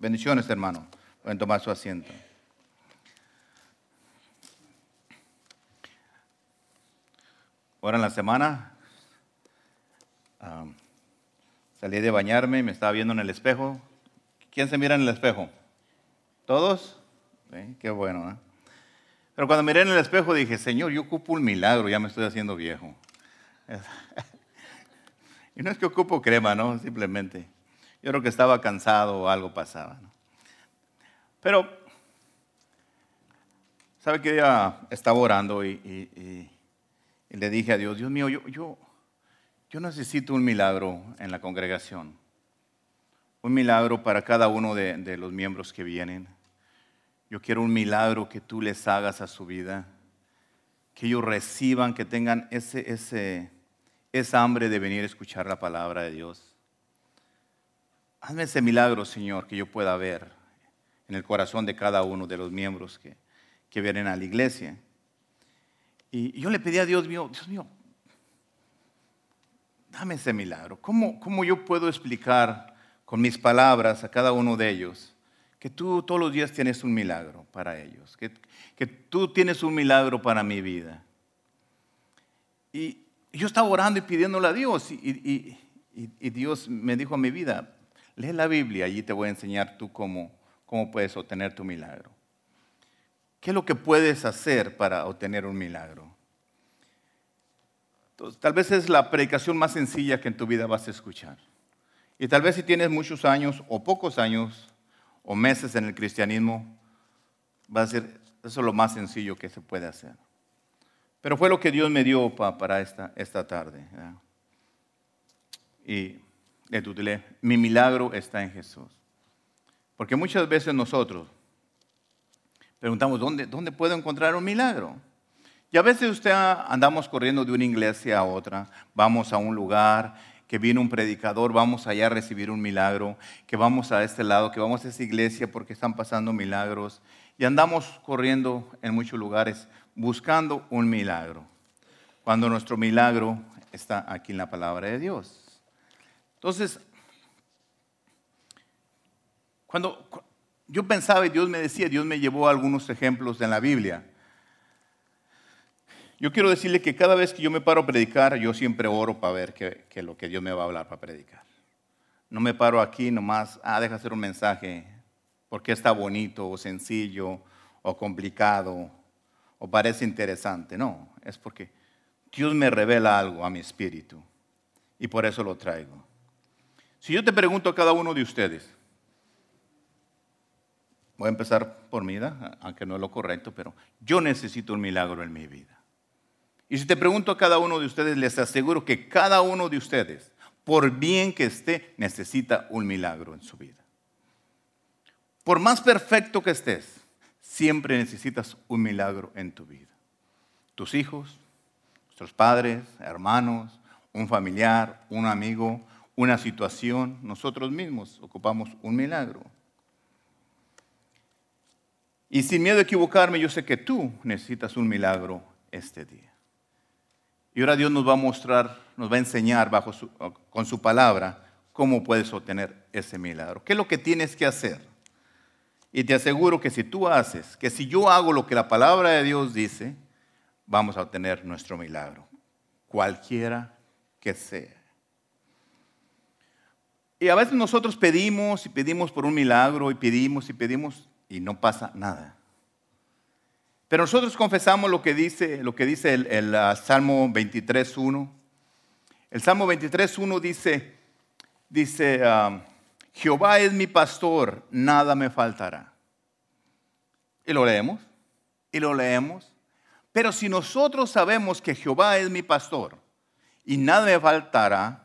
Bendiciones, hermano. Pueden tomar su asiento. Ahora en la semana ah, salí de bañarme y me estaba viendo en el espejo. ¿Quién se mira en el espejo? ¿Todos? qué bueno. ¿eh? Pero cuando miré en el espejo dije, Señor, yo ocupo un milagro, ya me estoy haciendo viejo. y no es que ocupo crema, ¿no? Simplemente. Yo creo que estaba cansado o algo pasaba. Pero, ¿sabe que día estaba orando y, le dije a Dios, Dios mío, yo, yo, yo necesito un milagro en la congregación. Un milagro para cada uno de, de los miembros que vienen. Yo quiero un milagro que tú les hagas a su vida. Que ellos reciban, que tengan ese, ese, esa hambre de venir a escuchar la palabra de Dios. Hazme ese milagro, Señor, que yo pueda ver en el corazón de cada uno de los miembros que, que vienen a la iglesia. Y yo le pedí a Dios mío, Dios mío, dame ese milagro. ¿Cómo, ¿Cómo, yo puedo explicar con mis palabras a cada uno de ellos que tú todos los días tienes un milagro para ellos? Que, que tú tienes un milagro para mi vida. Y yo estaba orando y pidiéndole a Dios y, y, y Dios me dijo a mi vida, lee la Biblia, allí te voy a enseñar tú cómo cómo puedes obtener tu milagro. ¿Qué es lo que puedes hacer para obtener un milagro? tal vez es la predicación más sencilla que en tu vida vas a escuchar. Y tal vez si tienes muchos años o pocos años o meses en el cristianismo, va a ser eso lo más sencillo que se puede hacer. Pero fue lo que Dios me dio para esta, esta tarde. Y le tutelé, mi milagro está en Jesús. Porque muchas veces nosotros preguntamos, ¿dónde, ¿dónde puedo encontrar un milagro? Y a veces usted andamos corriendo de una iglesia a otra, vamos a un lugar, que viene un predicador, vamos allá a recibir un milagro, que vamos a este lado, que vamos a esa iglesia porque están pasando milagros. Y andamos corriendo en muchos lugares buscando un milagro, cuando nuestro milagro está aquí en la palabra de Dios. Entonces, cuando yo pensaba y Dios me decía, Dios me llevó a algunos ejemplos en la Biblia. Yo quiero decirle que cada vez que yo me paro a predicar, yo siempre oro para ver qué, lo que Dios me va a hablar para predicar. No me paro aquí nomás, ah, deja hacer un mensaje, porque está bonito o sencillo o complicado o parece interesante. No, es porque Dios me revela algo a mi espíritu y por eso lo traigo. Si yo te pregunto a cada uno de ustedes, Voy a empezar por mí, aunque no es lo correcto, pero yo necesito un milagro en mi vida. Y si te pregunto a cada uno de ustedes, les aseguro que cada uno de ustedes, por bien que esté, necesita un milagro en su vida. Por más perfecto que estés, siempre necesitas un milagro en tu vida. Tus hijos, nuestros padres, hermanos, un familiar, un amigo, una situación, nosotros mismos ocupamos un milagro. Y sin miedo a equivocarme, yo sé que tú necesitas un milagro este día. Y ahora Dios nos va a mostrar, nos va a enseñar bajo con su palabra cómo puedes obtener ese milagro. ¿Qué es lo que tienes que hacer? Y te aseguro que si tú haces, que si yo hago lo que la palabra de Dios dice, vamos a obtener nuestro milagro, cualquiera que sea. Y a veces nosotros pedimos y pedimos por un milagro y pedimos y pedimos y no pasa nada. Pero nosotros confesamos lo que dice, lo que dice el, el uh, Salmo 23.1. El Salmo 23.1 dice, dice um, Jehová es mi pastor, nada me faltará. Y lo leemos, y lo leemos. Pero si nosotros sabemos que Jehová es mi pastor y nada me faltará,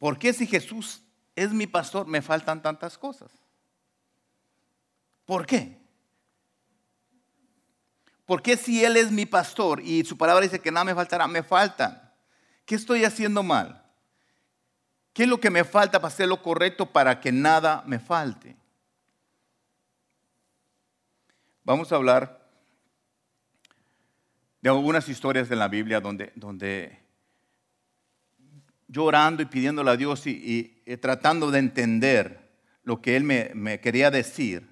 ¿por qué si Jesús es mi pastor me faltan tantas cosas? ¿Por qué? Porque si Él es mi pastor y su palabra dice que nada me faltará, me faltan? ¿Qué estoy haciendo mal? ¿Qué es lo que me falta para hacer lo correcto para que nada me falte? Vamos a hablar de algunas historias de la Biblia donde, donde yo orando y pidiéndole a Dios y, y tratando de entender lo que él me, quería decir.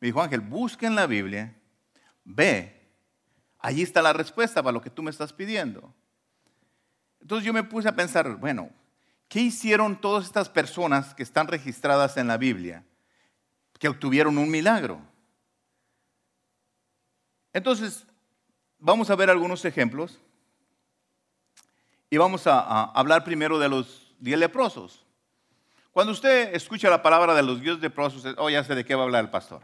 Me dijo, Ángel, busca en la Biblia, ve, allí está la respuesta para lo que tú me estás pidiendo. Entonces yo me puse a pensar, bueno, ¿qué hicieron todas estas personas que están registradas en la Biblia que obtuvieron un milagro? Entonces, vamos a ver algunos ejemplos y vamos a, hablar primero de los diez leprosos. Cuando usted escucha la palabra de los diez leprosos, oh, ya sé de qué va a hablar el pastor.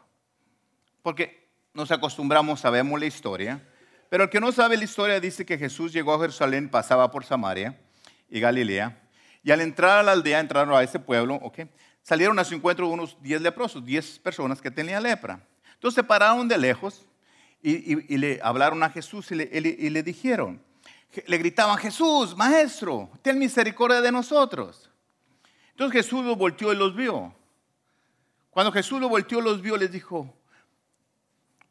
Porque nos acostumbramos, sabemos la historia, pero el que no sabe la historia dice que Jesús llegó a Jerusalén, pasaba por Samaria y Galilea, y al entrar a la aldea, entraron a ese pueblo, salieron a su encuentro unos diez leprosos, diez personas que tenían lepra. Entonces se pararon de lejos y, le hablaron a Jesús y le, dijeron, le gritaban, Jesús, maestro, ten misericordia de nosotros. Entonces Jesús los volteó y los vio. Cuando Jesús los volteó y los vio, les dijo,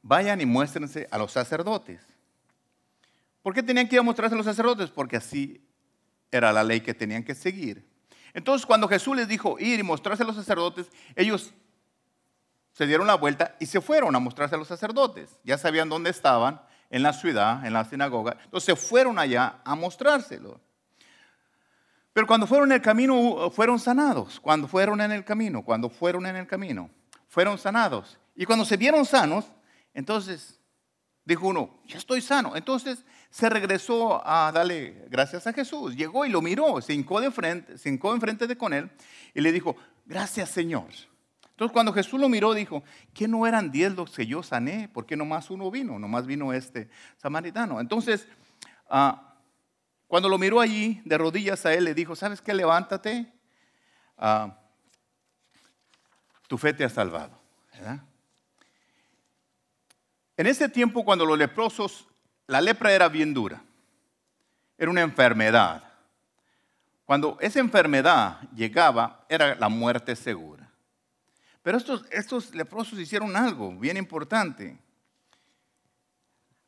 vayan y muéstrense a los sacerdotes. ¿Por qué tenían que ir a mostrarse a los sacerdotes? Porque así era la ley que tenían que seguir. Entonces, cuando Jesús les dijo ir y mostrarse a los sacerdotes, ellos se dieron la vuelta y se fueron a mostrarse a los sacerdotes. Ya sabían dónde estaban, en la ciudad, en la sinagoga. Entonces fueron allá a mostrárselo. Pero cuando fueron en el camino, fueron sanados. Cuando fueron en el camino, cuando fueron en el camino, fueron sanados. Y cuando se vieron sanos, entonces dijo uno, ya estoy sano. Entonces se regresó a darle gracias a Jesús. Llegó y lo miró, se hincó de frente, se hincó enfrente de con él y le dijo, gracias Señor. Entonces cuando Jesús lo miró dijo, ¿qué no eran diez los que yo sané? ¿Por qué nomás uno vino? Nomás vino este samaritano. Entonces, ah, cuando lo miró allí de rodillas a él, le dijo, ¿sabes qué? Levántate. Ah, tu fe te ha salvado. En ese tiempo, cuando los leprosos, la lepra era bien dura. Era una enfermedad. Cuando esa enfermedad llegaba, era la muerte segura. Pero estos, estos leprosos hicieron algo bien importante.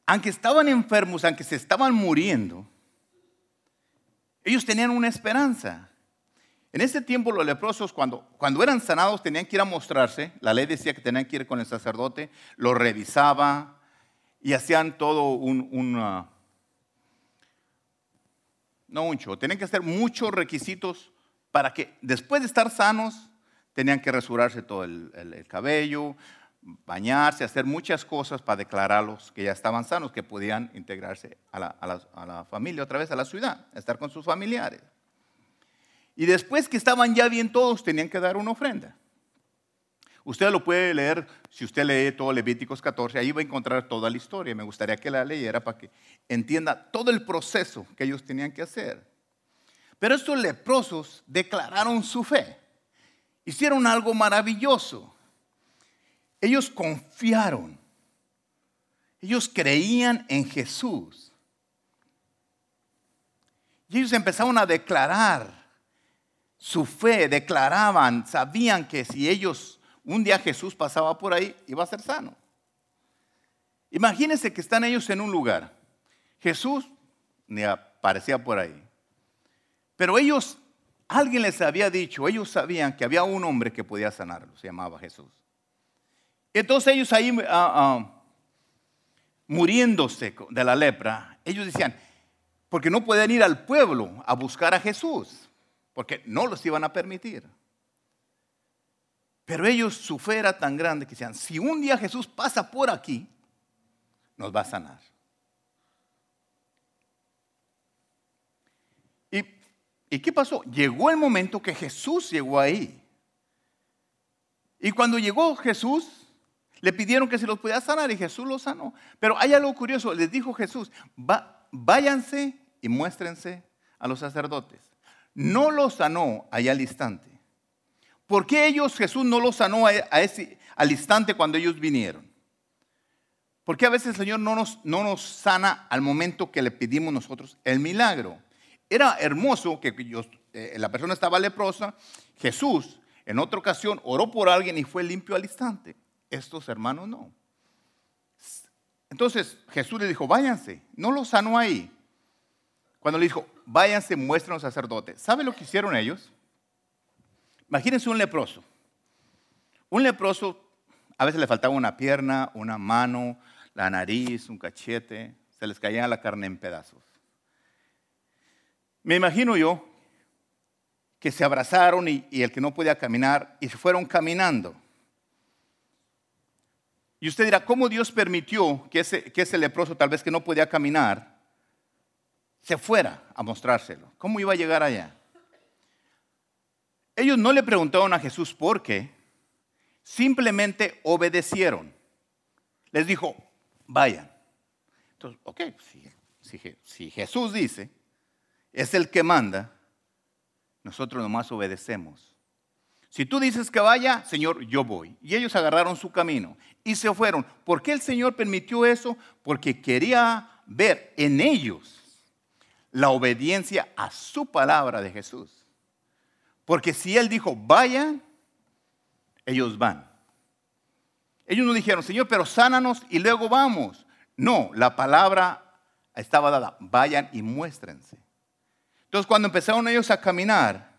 Aunque estaban enfermos, aunque se estaban muriendo, ellos tenían una esperanza. En ese tiempo los leprosos cuando, cuando eran sanados tenían que ir a mostrarse. La ley decía que tenían que ir con el sacerdote, lo revisaba y hacían todo un... un uh, no mucho, tenían que hacer muchos requisitos para que después de estar sanos Tenían que rasurarse todo el, cabello, bañarse, hacer muchas cosas para declararlos que ya estaban sanos, que podían integrarse a la, familia otra vez, a la ciudad, estar con sus familiares. Y después que estaban ya bien todos, tenían que dar una ofrenda. Usted lo puede leer, si usted lee todo Levíticos 14, ahí va a encontrar toda la historia. Me gustaría que la leyera para que entienda todo el proceso que ellos tenían que hacer. Pero estos leprosos declararon su fe hicieron algo maravilloso. Ellos confiaron. Ellos creían en Jesús. Y ellos empezaron a declarar su fe, declaraban, sabían que si ellos, un día Jesús pasaba por ahí, iba a ser sano. Imagínense que están ellos en un lugar. Jesús ni aparecía por ahí. Pero ellos Alguien les había dicho, ellos sabían que había un hombre que podía sanarlo, se llamaba Jesús. Entonces ellos ahí ah, ah, muriéndose de la lepra, ellos decían, porque no pueden ir al pueblo a buscar a Jesús, porque no los iban a permitir. Pero ellos, su fe era tan grande que decían, si un día Jesús pasa por aquí, nos va a sanar. ¿Y qué pasó? Llegó el momento que Jesús llegó ahí. Y cuando llegó Jesús, le pidieron que se los pudiera sanar y Jesús los sanó. Pero hay algo curioso, les dijo Jesús, váyanse y muéstrense a los sacerdotes. No los sanó allá al instante. ¿Por qué ellos, Jesús no los sanó al instante cuando ellos vinieron? Porque a veces el Señor no nos, no nos sana al momento que le pedimos nosotros el milagro. Era hermoso que eh, la persona estaba leprosa, Jesús en otra ocasión oró por alguien y fue limpio al instante. Estos hermanos no. Entonces Jesús le dijo, váyanse, no lo sanó ahí. Cuando le dijo, váyanse, muestren a los sacerdotes. ¿Sabe lo que hicieron ellos? Imagínense un leproso. Un leproso a veces le faltaba una pierna, una mano, la nariz, un cachete, se les caía la carne en pedazos. Me imagino yo que se abrazaron y, el que no podía caminar y se fueron caminando. Y usted dirá, ¿cómo Dios permitió que ese, que ese leproso, tal vez que no podía caminar, se fuera a mostrárselo? ¿Cómo iba a llegar allá? Ellos no le preguntaron a Jesús por qué, simplemente obedecieron. Les dijo, vayan. Entonces, ok, si, si Jesús dice, es el que manda, nosotros nomás obedecemos. Si tú dices que vaya, Señor, yo voy. Y ellos agarraron su camino y se fueron. ¿Por qué el Señor permitió eso? Porque quería ver en ellos la obediencia a su palabra de Jesús. Porque si Él dijo, vayan, ellos van. Ellos no dijeron, Señor, pero sánanos y luego vamos. No, la palabra estaba dada, vayan y muéstrense. Entonces cuando empezaron ellos a caminar,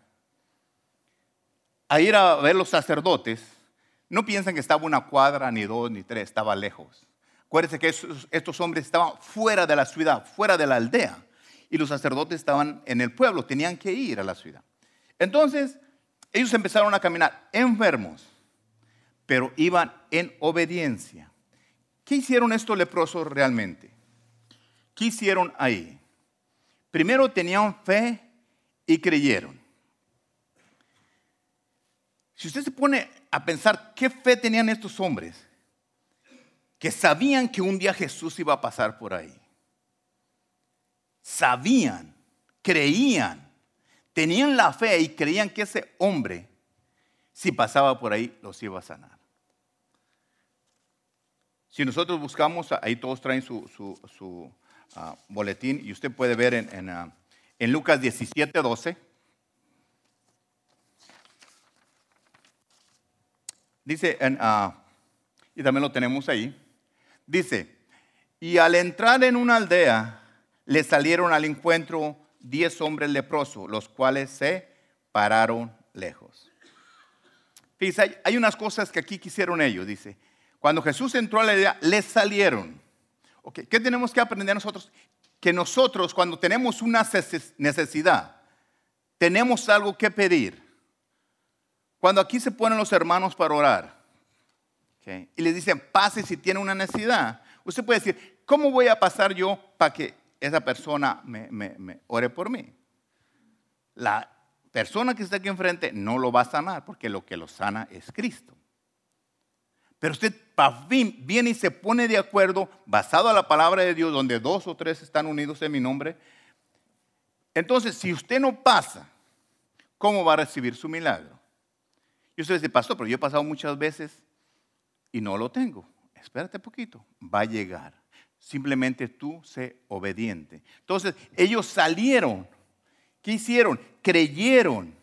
a ir a ver los sacerdotes, no piensan que estaba una cuadra, ni dos, ni tres, estaba lejos. Acuérdense que estos, hombres estaban fuera de la ciudad, fuera de la aldea, y los sacerdotes estaban en el pueblo, tenían que ir a la ciudad. Entonces, ellos empezaron a caminar enfermos, pero iban en obediencia. ¿Qué hicieron estos leprosos realmente? ¿Qué hicieron ahí? Primero tenían fe y creyeron. Si usted se pone a pensar qué fe tenían estos hombres, que sabían que un día Jesús iba a pasar por ahí. Sabían, creían, tenían la fe y creían que ese hombre, si pasaba por ahí, los iba a sanar. Si nosotros buscamos, ahí todos traen su, su Ah, boletín y usted puede ver en, en, ah, Lucas 17, 12. Dice, uh, y también lo tenemos ahí, dice, y al entrar en una aldea, le salieron al encuentro diez hombres leprosos, los cuales se pararon lejos. Fíjese, hay unas cosas que aquí quisieron ellos, dice, cuando Jesús entró a la aldea, le salieron. ¿Qué tenemos que aprender nosotros? Que nosotros cuando tenemos una necesidad, tenemos algo que pedir. Cuando aquí se ponen los hermanos para orar y les dicen, pase si tiene una necesidad, usted puede decir, ¿cómo voy a pasar yo para que esa persona ore por mí? La persona que está aquí enfrente no lo va a sanar porque lo que lo sana es Cristo. Pero usted viene y se pone de acuerdo, basado a la palabra de Dios, donde dos o tres están unidos en mi nombre. Entonces, si usted no pasa, ¿cómo va a recibir su milagro? Y usted dice, pastor, pero yo he pasado muchas veces y no lo tengo. Espérate poquito, va a llegar. Simplemente tú sé obediente. Entonces, ellos salieron. ¿Qué hicieron? Creyeron.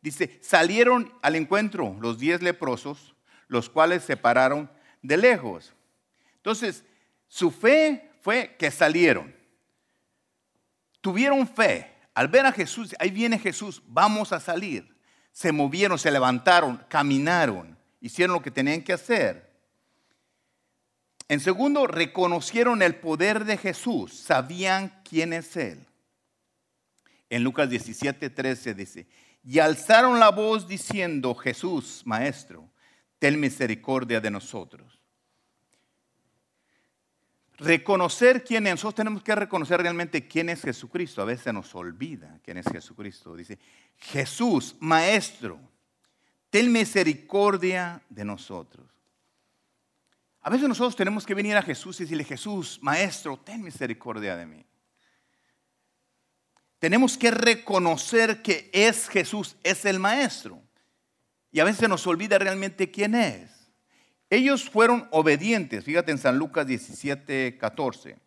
Dice, salieron al encuentro los diez leprosos los cuales se pararon de lejos. Entonces, su fe fue que salieron. Tuvieron fe. Al ver a Jesús, ahí viene Jesús, vamos a salir. Se movieron, se levantaron, caminaron, hicieron lo que tenían que hacer. En segundo, reconocieron el poder de Jesús, sabían quién es Él. En Lucas 17, 13 dice, y alzaron la voz diciendo, Jesús, Maestro, ten misericordia de nosotros. Reconocer quién es, nosotros tenemos que reconocer realmente quién es Jesucristo. A veces nos olvida quién es Jesucristo. Dice, Jesús, Maestro, ten misericordia de nosotros. A veces nosotros tenemos que venir a Jesús y decirle, Jesús, Maestro, ten misericordia de mí. Tenemos que reconocer que es Jesús, es el Maestro. Y a veces nos olvida realmente quién es. Ellos fueron obedientes. Fíjate en San Lucas 17, 14.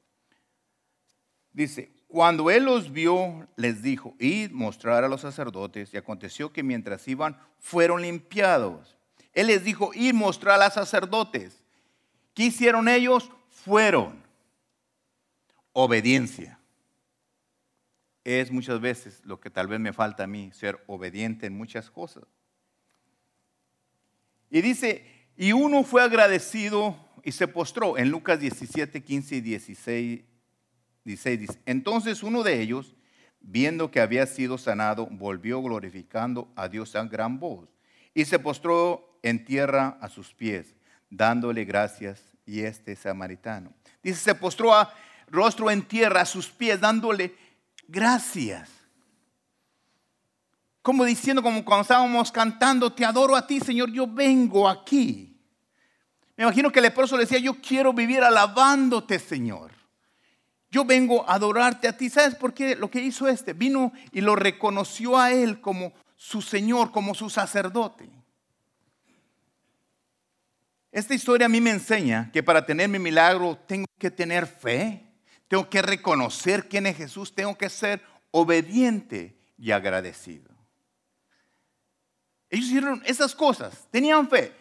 Dice, cuando él los vio, les dijo, id mostrar a los sacerdotes. Y aconteció que mientras iban, fueron limpiados. Él les dijo, id mostrar a los sacerdotes. ¿Qué hicieron ellos? Fueron. Obediencia. Es muchas veces lo que tal vez me falta a mí, ser obediente en muchas cosas. Y dice, y uno fue agradecido y se postró. En Lucas 17, 15 y 16, 16 dice, entonces uno de ellos, viendo que había sido sanado, volvió glorificando a Dios a gran voz y se postró en tierra a sus pies, dándole gracias. Y este samaritano. Dice, se postró a rostro en tierra a sus pies, dándole gracias. Como diciendo, como cuando estábamos cantando, te adoro a ti, Señor, yo vengo aquí. Me imagino que el leproso le decía, yo quiero vivir alabándote, Señor. Yo vengo a adorarte a ti. ¿Sabes por qué? Lo que hizo este, vino y lo reconoció a él como su Señor, como su sacerdote. Esta historia a mí me enseña que para tener mi milagro tengo que tener fe, tengo que reconocer quién es Jesús, tengo que ser obediente y agradecido. Ellos hicieron esas cosas, tenían fe.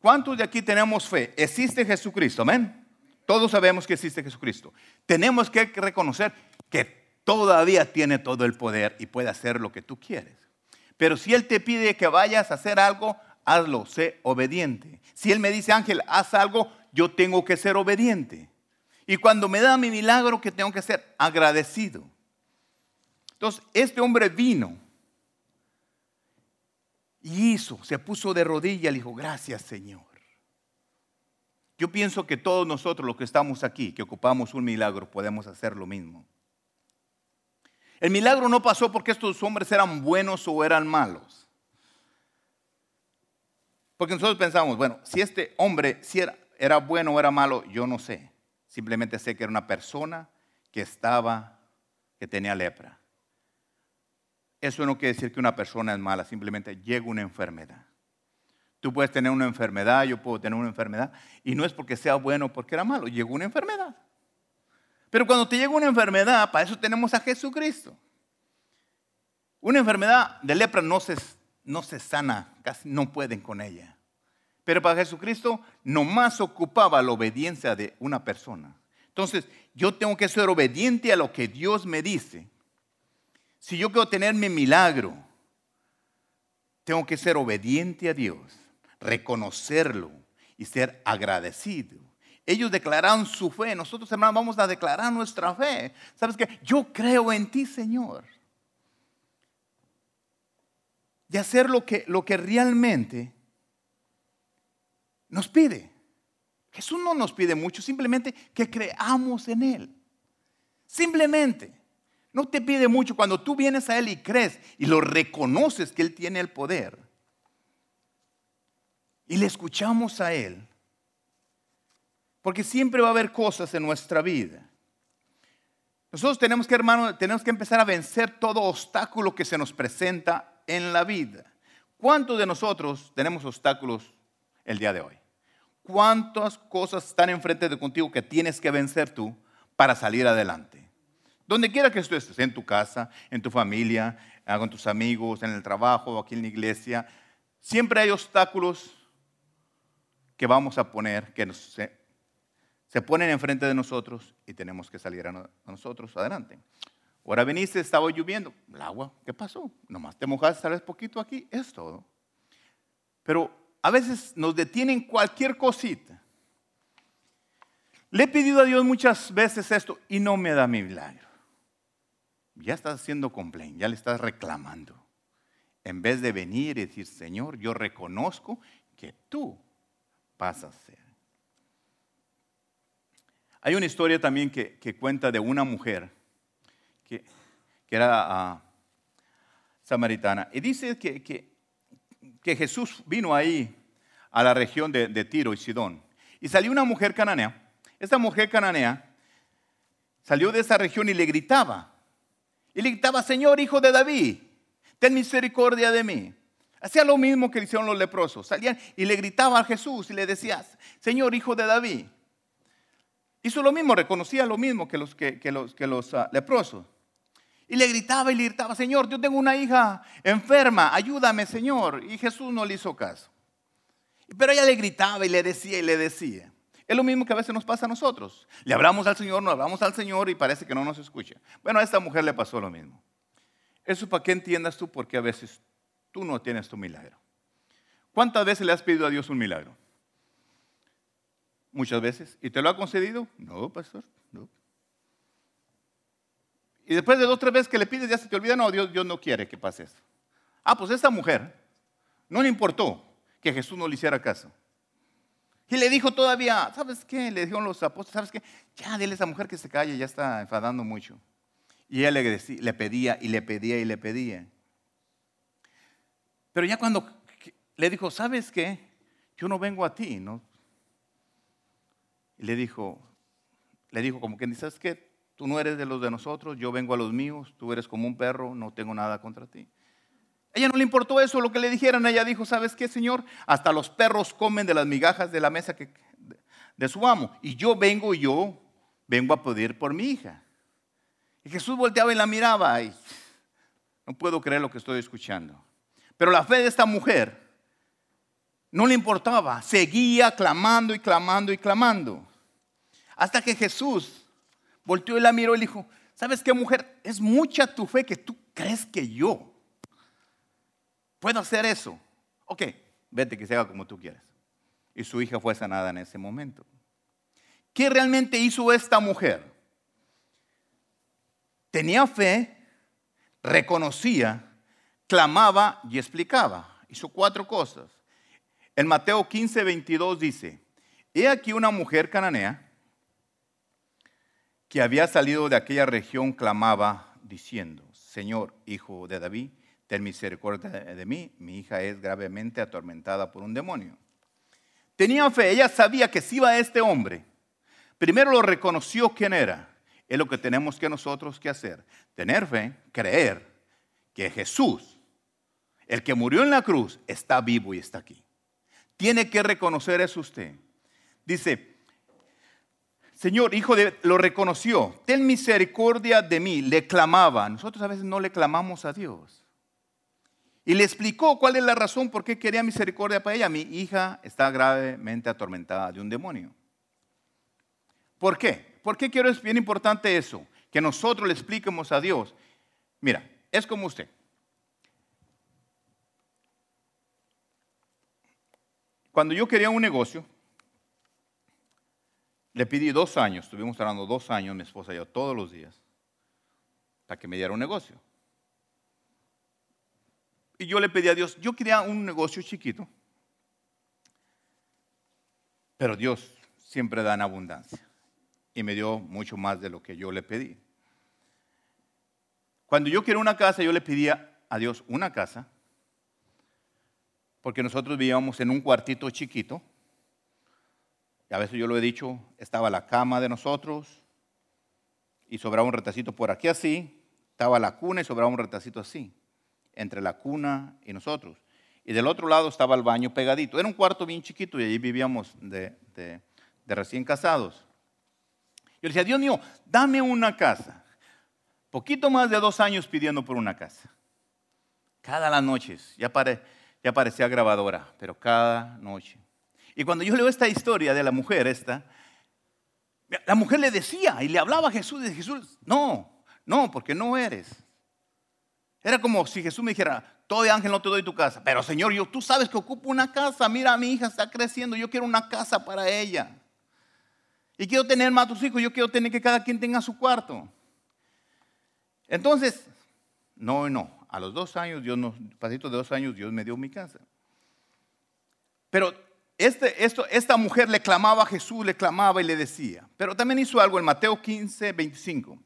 ¿Cuántos de aquí tenemos fe? Existe Jesucristo, amén. Todos sabemos que existe Jesucristo. Tenemos que reconocer que todavía tiene todo el poder y puede hacer lo que tú quieres. Pero si Él te pide que vayas a hacer algo, hazlo, sé obediente. Si Él me dice, Ángel, haz algo, yo tengo que ser obediente. Y cuando me da mi milagro, que tengo que ser agradecido. Entonces, este hombre vino y hizo, se puso de rodillas y dijo, gracias Señor. Yo pienso que todos nosotros los que estamos aquí, que ocupamos un milagro, podemos hacer lo mismo. El milagro no pasó porque estos hombres eran buenos o eran malos. Porque nosotros pensamos, bueno, si este hombre si era, era bueno o era malo, yo no sé. Simplemente sé que era una persona que estaba, que tenía lepra. Eso no quiere decir que una persona es mala, simplemente llega una enfermedad. Tú puedes tener una enfermedad, yo puedo tener una enfermedad, y no es porque sea bueno o porque era malo, llegó una enfermedad. Pero cuando te llega una enfermedad, para eso tenemos a Jesucristo. Una enfermedad de lepra no se, no se sana, casi no pueden con ella. Pero para Jesucristo nomás ocupaba la obediencia de una persona. Entonces, yo tengo que ser obediente a lo que Dios me dice. Si yo quiero tener mi milagro, tengo que ser obediente a Dios, reconocerlo y ser agradecido. Ellos declararon su fe, nosotros hermanos vamos a declarar nuestra fe. ¿Sabes qué? Yo creo en ti, Señor de hacer lo que, lo que realmente nos pide. Jesús no nos pide mucho, simplemente que creamos en Él. Simplemente. No te pide mucho cuando tú vienes a Él y crees y lo reconoces que Él tiene el poder. Y le escuchamos a Él. Porque siempre va a haber cosas en nuestra vida. Nosotros tenemos que, hermano, tenemos que empezar a vencer todo obstáculo que se nos presenta en la vida. ¿Cuántos de nosotros tenemos obstáculos el día de hoy? ¿Cuántas cosas están enfrente de contigo que tienes que vencer tú para salir adelante? Donde quiera que estés, en tu casa, en tu familia, ah, con tus amigos, en el trabajo, aquí en la iglesia, siempre hay obstáculos que vamos a poner, que se, se ponen enfrente de nosotros y tenemos que salir a nosotros adelante. Ahora veniste, estaba lloviendo. El agua, ¿qué pasó? Nomás te mojaste tal vez poquito aquí, es todo. Pero a veces nos detienen cualquier cosita. Le he pedido a Dios muchas veces esto y no me da mi milagro. Ya estás haciendo complaint, ya le estás reclamando. En vez de venir y decir, Señor, yo reconozco que tú vas a hacer. Hay una historia también que, que cuenta de una mujer que, era ah, samaritana. Y dice que, que, Jesús vino ahí a la región de, de Tiro y Sidón. Y salió una mujer cananea. Esta mujer cananea salió de esa región y le gritaba. Y le gritaba, Señor, hijo de David, ten misericordia de mí. Hacía lo mismo que hicieron los leprosos. Salían y le gritaba a Jesús y le decía, Señor, hijo de David. Hizo lo mismo, reconocía lo mismo que los, que, los, que los ah, leprosos. Y le gritaba y le gritaba, Señor, yo tengo una hija enferma, ayúdame, Señor. Y Jesús no le hizo caso. Pero ella le gritaba y le decía y le decía. Es lo mismo que a veces nos pasa a nosotros. Le hablamos al Señor, no hablamos al Señor y parece que no nos escucha. Bueno, a esta mujer le pasó lo mismo. Eso para que entiendas tú porque a veces tú no tienes tu milagro. ¿Cuántas veces le has pedido a Dios un milagro? Muchas veces. ¿Y te lo ha concedido? No, pastor, no. Y después de dos o tres veces que le pides, ya se te olvida, no, Dios, Dios no quiere que pase esto. Ah, pues esta mujer no le importó que Jesús no le hiciera caso. Y le dijo todavía, ¿sabes qué? Le dijeron los apóstoles, ¿sabes qué? Ya dile a esa mujer que se calle, ya está enfadando mucho. Y ella le, le pedía y le pedía y le pedía. Pero ya cuando le dijo, ¿sabes qué? Yo no vengo a ti, ¿no? Y le dijo, le dijo como que, ¿sabes qué? Tú no eres de los de nosotros, yo vengo a los míos, tú eres como un perro, no tengo nada contra ti. Ella no le importó eso, lo que le dijeran. Ella dijo, ¿sabes qué, Señor? Hasta los perros comen de las migajas de la mesa de su amo. Y yo vengo yo vengo a pedir por mi hija. Y Jesús volteaba y la miraba y no puedo creer lo que estoy escuchando. Pero la fe de esta mujer no le importaba, seguía clamando y clamando y clamando. Hasta que Jesús volteó y la miró y dijo, ¿sabes qué mujer? Es mucha tu fe que tú crees que yo puedo hacer eso. Ok, vete que se haga como tú quieras. Y su hija fue sanada en ese momento. ¿Qué realmente hizo esta mujer? Tenía fe, reconocía, clamaba y explicaba. Hizo cuatro cosas. En Mateo 15, 22 dice, he aquí una mujer cananea que había salido de aquella región clamaba diciendo, Señor, hijo de David, ten misericordia de mí, mi hija es gravemente atormentada por un demonio. Tenía fe, ella sabía que si iba este hombre, primero lo reconoció quién era. Es lo que tenemos que nosotros que hacer. Tener fe, creer que Jesús, el que murió en la cruz, está vivo y está aquí. Tiene que reconocer eso usted. Dice, Señor, hijo de, lo reconoció, ten misericordia de mí, le clamaba. Nosotros a veces no le clamamos a Dios. Y le explicó cuál es la razón por qué quería misericordia para ella. Mi hija está gravemente atormentada de un demonio. ¿Por qué? ¿Por qué quiero es bien importante eso? Que nosotros le expliquemos a Dios. Mira, es como usted. Cuando yo quería un negocio, le pedí dos años, estuvimos hablando dos años, mi esposa y yo, todos los días, para que me diera un negocio. Y yo le pedí a Dios, yo quería un negocio chiquito, pero Dios siempre da en abundancia y me dio mucho más de lo que yo le pedí. Cuando yo quería una casa, yo le pedía a Dios una casa, porque nosotros vivíamos en un cuartito chiquito, y a veces yo lo he dicho, estaba la cama de nosotros y sobraba un retacito por aquí así, estaba la cuna y sobraba un retacito así, entre la cuna y nosotros. Y del otro lado estaba el baño pegadito. Era un cuarto bien chiquito y allí vivíamos de, de recién casados. Yo decía, Dios mío, dame una casa. Poquito más de dos años pidiendo por una casa. Cada las noches, ya, ya parecía grabadora, pero cada noche. Y cuando yo leo esta historia de la mujer esta, la mujer le decía y le hablaba a Jesús y Jesús, no, no, porque no eres. Era como si Jesús me dijera, de ángel no te doy tu casa, pero Señor, yo, tú sabes que ocupo una casa, mira, mi hija está creciendo, yo quiero una casa para ella. Y quiero tener más tus hijos, yo quiero tener que cada quien tenga su cuarto. Entonces, no, no, a los dos años, Dios nos, pasito de dos años, Dios me dio mi casa. Pero este, esto, esta mujer le clamaba a Jesús, le clamaba y le decía. Pero también hizo algo en Mateo 15, 25.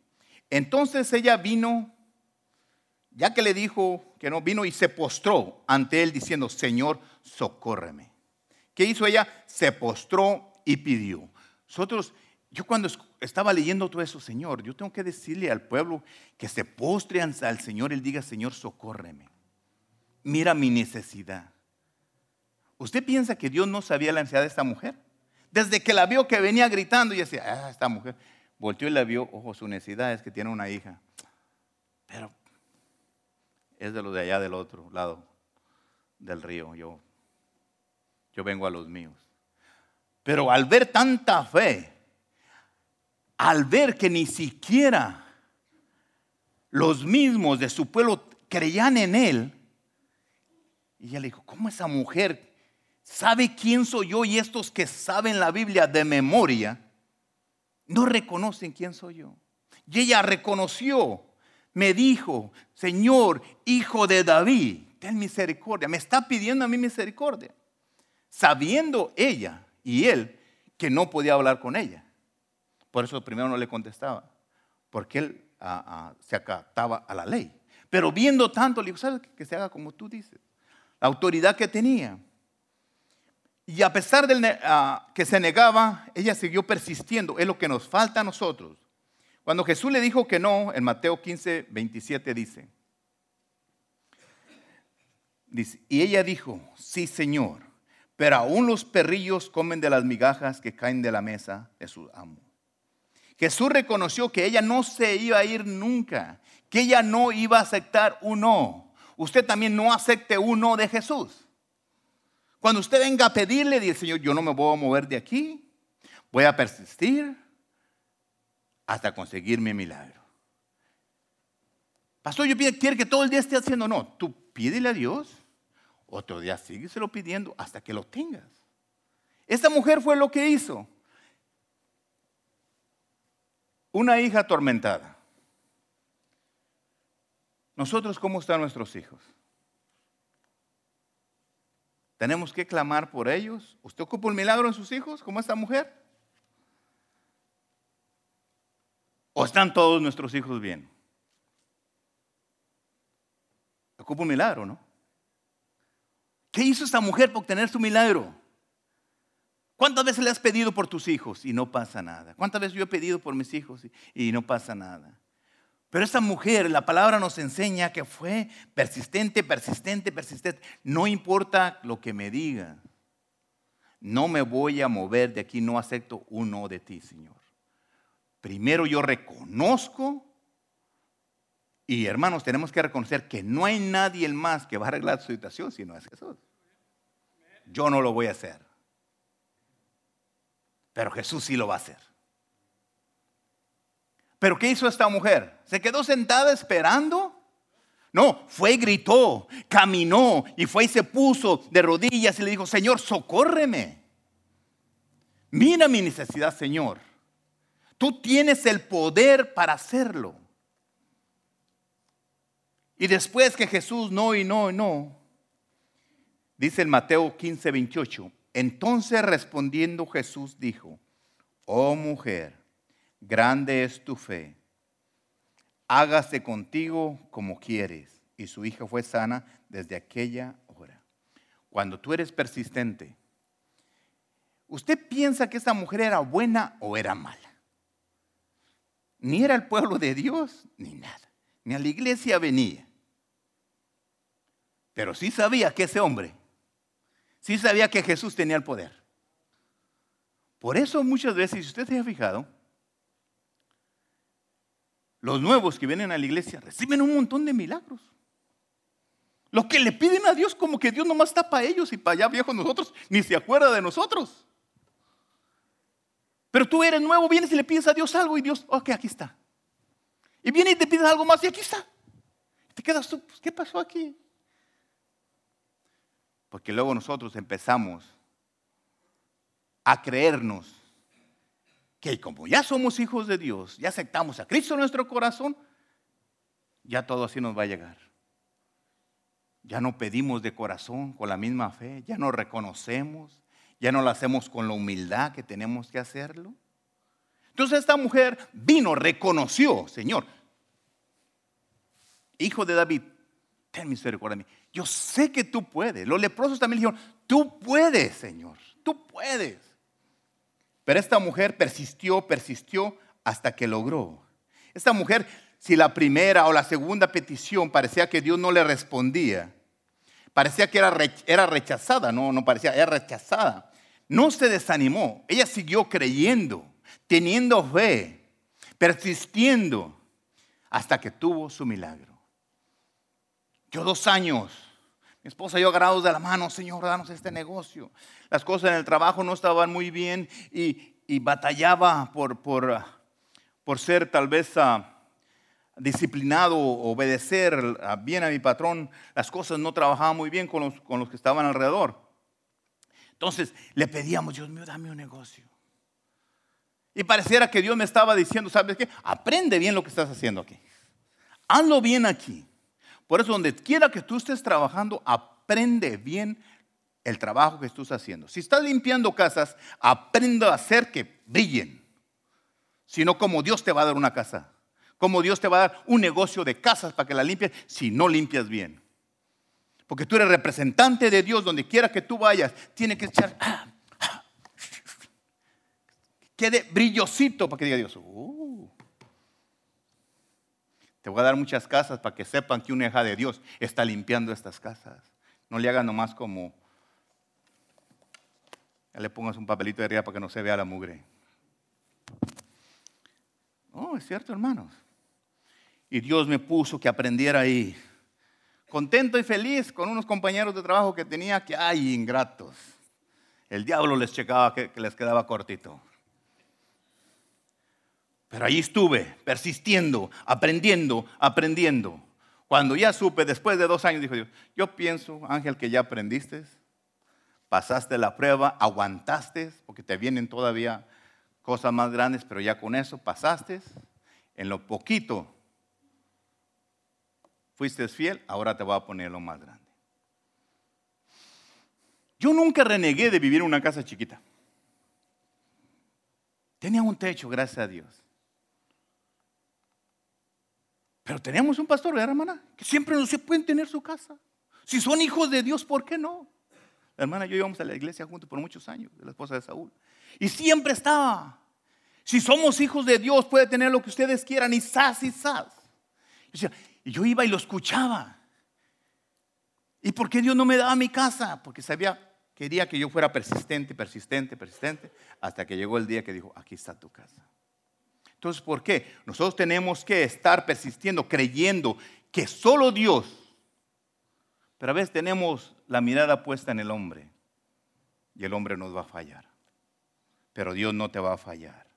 Entonces ella vino, ya que le dijo que no, vino y se postró ante él diciendo, Señor, socórreme. ¿Qué hizo ella? Se postró y pidió. Nosotros, yo cuando estaba leyendo todo eso, Señor, yo tengo que decirle al pueblo que se postre al Señor, él diga, Señor, socórreme. Mira mi necesidad. ¿Usted piensa que Dios no sabía la ansiedad de esta mujer? Desde que la vio que venía gritando y decía, ah, esta mujer, volteó y la vio, ojo, su necesidad es que tiene una hija. Pero es de lo de allá del otro lado del río. Yo, yo vengo a los míos. Pero al ver tanta fe, al ver que ni siquiera los mismos de su pueblo creían en él, y ella le dijo, ¿cómo esa mujer sabe quién soy yo y estos que saben la Biblia de memoria, no reconocen quién soy yo. Y ella reconoció, me dijo, Señor, hijo de David, ten misericordia. Me está pidiendo a mí misericordia. Sabiendo ella y él que no podía hablar con ella. Por eso primero no le contestaba. Porque él ah, ah, se acataba a la ley. Pero viendo tanto, le dijo, ¿sabes que se haga como tú dices? La autoridad que tenía. Y a pesar de ah, que se negaba, ella siguió persistiendo. Es lo que nos falta a nosotros. Cuando Jesús le dijo que no, en Mateo 15, 27 dice, dice, y ella dijo, sí Señor, pero aún los perrillos comen de las migajas que caen de la mesa de su amo. Jesús reconoció que ella no se iba a ir nunca, que ella no iba a aceptar un no. Usted también no acepte un no de Jesús. Cuando usted venga a pedirle, dice Señor, yo no me voy a mover de aquí, voy a persistir hasta conseguir mi milagro. Pastor, yo quiero que todo el día esté haciendo, no, tú pídele a Dios, otro día sígueselo pidiendo hasta que lo tengas. Esta mujer fue lo que hizo. Una hija atormentada. Nosotros, ¿cómo están nuestros hijos? Tenemos que clamar por ellos. ¿Usted ocupa un milagro en sus hijos, como esta mujer? ¿O están todos nuestros hijos bien? Ocupa un milagro, ¿no? ¿Qué hizo esta mujer para obtener su milagro? ¿Cuántas veces le has pedido por tus hijos y no pasa nada? ¿Cuántas veces yo he pedido por mis hijos y, no pasa nada? Pero esta mujer, la palabra nos enseña que fue persistente, persistente, persistente. No importa lo que me diga. No me voy a mover de aquí, no acepto uno de ti, Señor. Primero yo reconozco y hermanos, tenemos que reconocer que no hay nadie más que va a arreglar su situación si no es Jesús. Yo no lo voy a hacer. Pero Jesús sí lo va a hacer. Pero ¿qué hizo esta mujer? ¿Se quedó sentada esperando? No, fue y gritó, caminó y fue y se puso de rodillas y le dijo, Señor, socórreme. Mira mi necesidad, Señor. Tú tienes el poder para hacerlo. Y después que Jesús no y no y no, dice el Mateo 15, 28, entonces respondiendo Jesús dijo, oh mujer, grande es tu fe, hágase contigo como quieres. Y su hija fue sana desde aquella hora. Cuando tú eres persistente, ¿usted piensa que esa mujer era buena o era mala? Ni era el pueblo de Dios, ni nada. Ni a la iglesia venía. Pero sí sabía que ese hombre sí sabía que Jesús tenía el poder. Por eso muchas veces, si usted se ha fijado, los nuevos que vienen a la iglesia reciben un montón de milagros. Lo que le piden a Dios como que Dios nomás está para ellos y para allá viejos nosotros, ni se acuerda de nosotros. Pero tú eres nuevo, vienes y le pides a Dios algo y Dios, ok, aquí está. Y viene y te pides algo más y aquí está. te quedas tú, pues, ¿qué pasó aquí? Porque luego nosotros empezamos a creernos que como ya somos hijos de Dios, ya aceptamos a Cristo en nuestro corazón, ya todo así nos va a llegar. Ya no pedimos de corazón con la misma fe, ya no reconocemos, ya no lo hacemos con la humildad que tenemos que hacerlo. Entonces esta mujer vino, reconoció, Señor, hijo de David, ten misericordia de mí. Yo sé que tú puedes. Los leprosos también dijeron, tú puedes, Señor, tú puedes. Pero esta mujer persistió, persistió hasta que logró. Esta mujer, si la primera o la segunda petición parecía que Dios no le respondía, parecía que era, rechazada, no, no parecía, era rechazada. No se desanimó, ella siguió creyendo, teniendo fe, persistiendo hasta que tuvo su milagro. Yo dos años. Mi esposa y yo agarrados de la mano, Señor, danos este negocio. Las cosas en el trabajo no estaban muy bien y, batallaba por, por, por, ser tal vez uh, disciplinado, obedecer bien a mi patrón. Las cosas no trabajaban muy bien con los, con los que estaban alrededor. Entonces le pedíamos, Dios mío, dame un negocio. Y pareciera que Dios me estaba diciendo, ¿sabes qué? Aprende bien lo que estás haciendo aquí. Hazlo bien aquí. Por eso, donde quiera que tú estés trabajando, aprende bien el trabajo que estás haciendo. Si estás limpiando casas, aprende a hacer que brillen. Si no, como Dios te va a dar una casa. Como Dios te va a dar un negocio de casas para que la limpies si no limpias bien. Porque tú eres representante de Dios donde quiera que tú vayas. Tiene que echar quede brillosito para que diga Dios, uh, te voy a dar muchas casas para que sepan que una hija de Dios está limpiando estas casas. No le hagan nomás como, ya le pongas un papelito de arriba para que no se vea la mugre. Oh, es cierto, hermanos. Y Dios me puso que aprendiera ahí. Contento y feliz con unos compañeros de trabajo que tenía que, ay, ingratos. El diablo les checaba que les quedaba cortito. Pero ahí estuve, persistiendo, aprendiendo, aprendiendo. Cuando ya supe, después de dos años, dijo Dios, yo pienso, Ángel, que ya aprendiste, pasaste la prueba, aguantaste, porque te vienen todavía cosas más grandes, pero ya con eso pasaste, en lo poquito fuiste fiel, ahora te voy a poner lo más grande. Yo nunca renegué de vivir en una casa chiquita. Tenía un techo, gracias a Dios. Pero tenemos un pastor, ¿verdad, hermana? Que siempre no se pueden tener su casa. Si son hijos de Dios, ¿por qué no? La hermana y yo íbamos a la iglesia juntos por muchos años, la esposa de Saúl. Y siempre estaba. Si somos hijos de Dios, puede tener lo que ustedes quieran, y sas y sas. Y yo iba y lo escuchaba. ¿Y por qué Dios no me daba mi casa? Porque sabía, quería que yo fuera persistente, persistente, persistente, hasta que llegó el día que dijo, aquí está tu casa. Entonces, ¿por qué? Nosotros tenemos que estar persistiendo, creyendo que solo Dios, pero a veces tenemos la mirada puesta en el hombre y el hombre nos va a fallar, pero Dios no te va a fallar.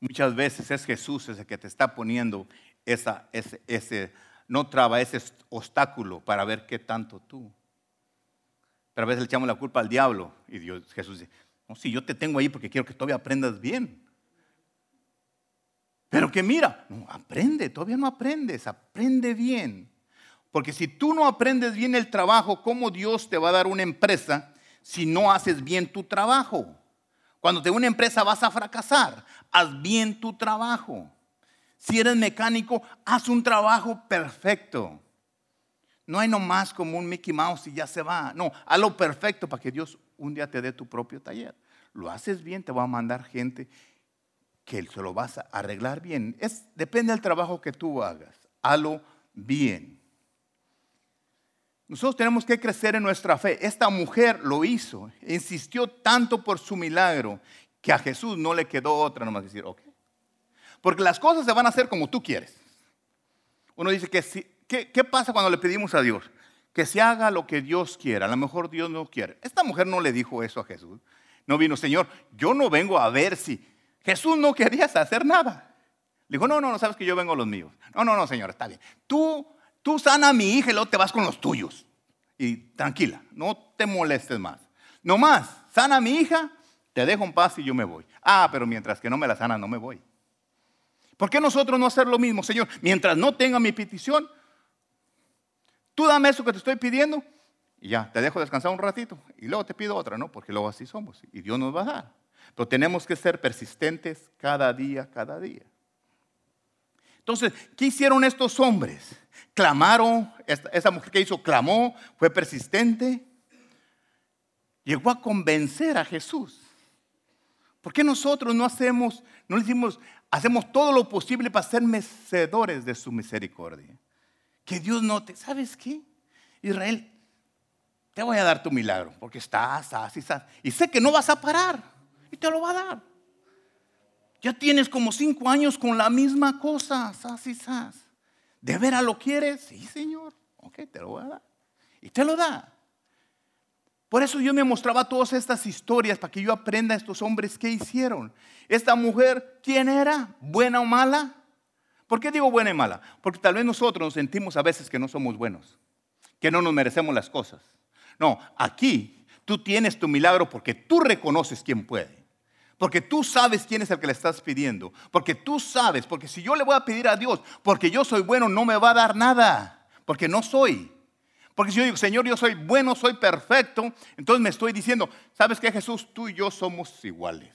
Muchas veces es Jesús el que te está poniendo esa, ese, ese, no traba, ese obstáculo para ver qué tanto tú. Pero a veces le echamos la culpa al diablo y Dios, Jesús dice, no, si yo te tengo ahí porque quiero que todavía aprendas bien. Pero que mira, no, aprende, todavía no aprendes, aprende bien. Porque si tú no aprendes bien el trabajo, ¿cómo Dios te va a dar una empresa si no haces bien tu trabajo? Cuando te una empresa vas a fracasar, haz bien tu trabajo. Si eres mecánico, haz un trabajo perfecto. No hay nomás como un Mickey Mouse y ya se va. No, hazlo perfecto para que Dios un día te dé tu propio taller. Lo haces bien, te va a mandar gente que se lo vas a arreglar bien. Es, depende del trabajo que tú hagas. Hazlo bien. Nosotros tenemos que crecer en nuestra fe. Esta mujer lo hizo, insistió tanto por su milagro que a Jesús no le quedó otra nomás decir, ok. Porque las cosas se van a hacer como tú quieres. Uno dice que si, ¿Qué, pasa cuando le pedimos a Dios? Que se haga lo que Dios quiera. A lo mejor Dios no quiere. Esta mujer no le dijo eso a Jesús. No vino, Señor, yo no vengo a ver si Jesús no quería hacer nada. Le dijo, no, no, no sabes que yo vengo a los míos. No, no, no, Señor, está bien. Tú, tú sana a mi hija y luego te vas con los tuyos. Y tranquila, no te molestes más. No más, sana a mi hija, te dejo en paz y yo me voy. Ah, pero mientras que no me la sana, no me voy. ¿Por qué nosotros no hacer lo mismo, Señor? Mientras no tenga mi petición, Tú dame eso que te estoy pidiendo y ya, te dejo descansar un ratito y luego te pido otra, ¿no? Porque luego así somos y Dios nos va a dar. Pero tenemos que ser persistentes cada día, cada día. Entonces, ¿qué hicieron estos hombres? Clamaron, esa mujer que hizo clamó, fue persistente, llegó a convencer a Jesús. ¿Por qué nosotros no hacemos, no le decimos, hacemos todo lo posible para ser merecedores de su misericordia? que Dios no te, ¿sabes qué? Israel, te voy a dar tu milagro, porque estás, estás, estás. Y sé que no vas a parar, y te lo va a dar. Ya tienes como cinco años con la misma cosa, estás y. ¿De veras lo quieres? Sí, Señor. Ok, te lo voy a dar. Y te lo da. Por eso yo me mostraba todas estas historias para que yo aprenda a estos hombres qué hicieron. Esta mujer, ¿quién era? ¿Buena o mala? ¿Por qué digo buena y mala? Porque tal vez nosotros nos sentimos a veces que no somos buenos, que no nos merecemos las cosas. No, aquí tú tienes tu milagro porque tú reconoces quién puede. Porque tú sabes quién es el que le estás pidiendo. Porque tú sabes, porque si yo le voy a pedir a Dios, porque yo soy bueno, no me va a dar nada. Porque no soy. Porque si yo digo, Señor, yo soy bueno, soy perfecto, entonces me estoy diciendo, ¿sabes qué Jesús? Tú y yo somos iguales.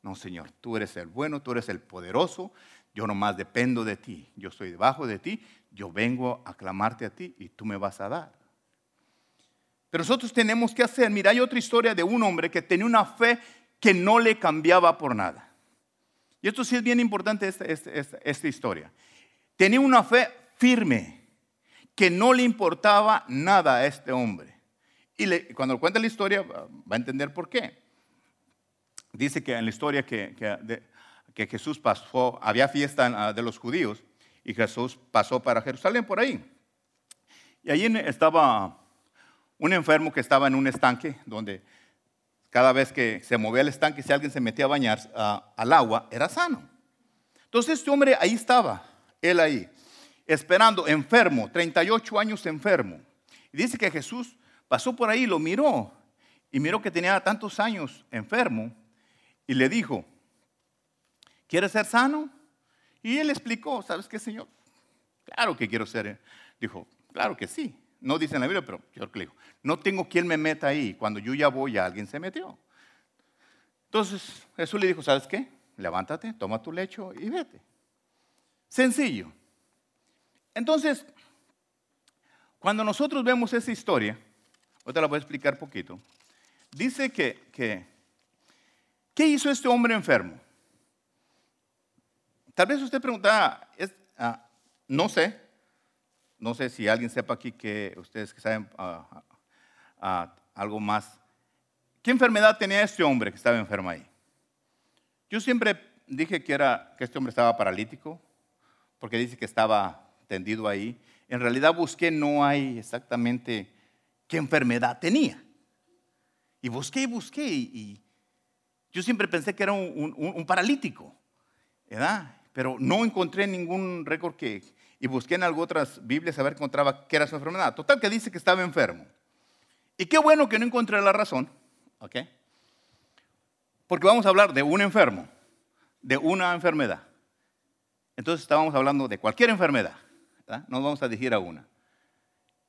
No, Señor, tú eres el bueno, tú eres el poderoso, yo nomás dependo de ti, yo estoy debajo de ti, yo vengo a clamarte a ti y tú me vas a dar. Pero nosotros tenemos que hacer, mira, hay otra historia de un hombre que tenía una fe que no le cambiaba por nada. Y esto sí es bien importante, esta, historia. Tenía una fe firme, que no le importaba nada a este hombre. Y cuando cuenta la historia va a entender por qué. Dice que en la historia que, que, Jesús pasó, había fiesta de los judíos y Jesús pasó para Jerusalén por ahí. Y allí estaba un enfermo que estaba en un estanque donde cada vez que se movía el estanque, si alguien se metía a bañar al agua, era sano. Entonces este hombre ahí estaba, él ahí, esperando, enfermo, 38 años enfermo. Y dice que Jesús pasó por ahí, lo miró, y miró que tenía tantos años enfermo, y le dijo, ¿quieres ser sano? Y él explicó, ¿sabes qué, Señor? Claro que quiero ser. Dijo, claro que sí. No dice en la Biblia, pero yo le digo, no tengo quien me meta ahí. Cuando yo ya voy, alguien se metió. Entonces Jesús le dijo, ¿sabes qué? Levántate, toma tu lecho y vete. Sencillo. Entonces, cuando nosotros vemos esa historia, ahorita la voy a explicar poquito, dice que, que ¿qué hizo este hombre enfermo? Tal vez usted pregunta, ah, no sé, no sé si alguien sepa aquí que ustedes saben ah, ah, ah, algo más. ¿Qué enfermedad tenía este hombre que estaba enfermo ahí? Yo siempre dije que, era, que este hombre estaba paralítico, porque dice que estaba tendido ahí. En realidad busqué, no hay exactamente qué enfermedad tenía. Y busqué y busqué. Y, yo siempre pensé que era un, un paralítico, ¿verdad? Pero no encontré ningún récord que, y busqué en algunas otras Biblias a ver encontraba qué era su enfermedad. Total que dice que estaba enfermo. Y qué bueno que no encontré la razón, ¿ok? Porque vamos a hablar de un enfermo, de una enfermedad. Entonces estábamos hablando de cualquier enfermedad. No vamos a dirigir a una.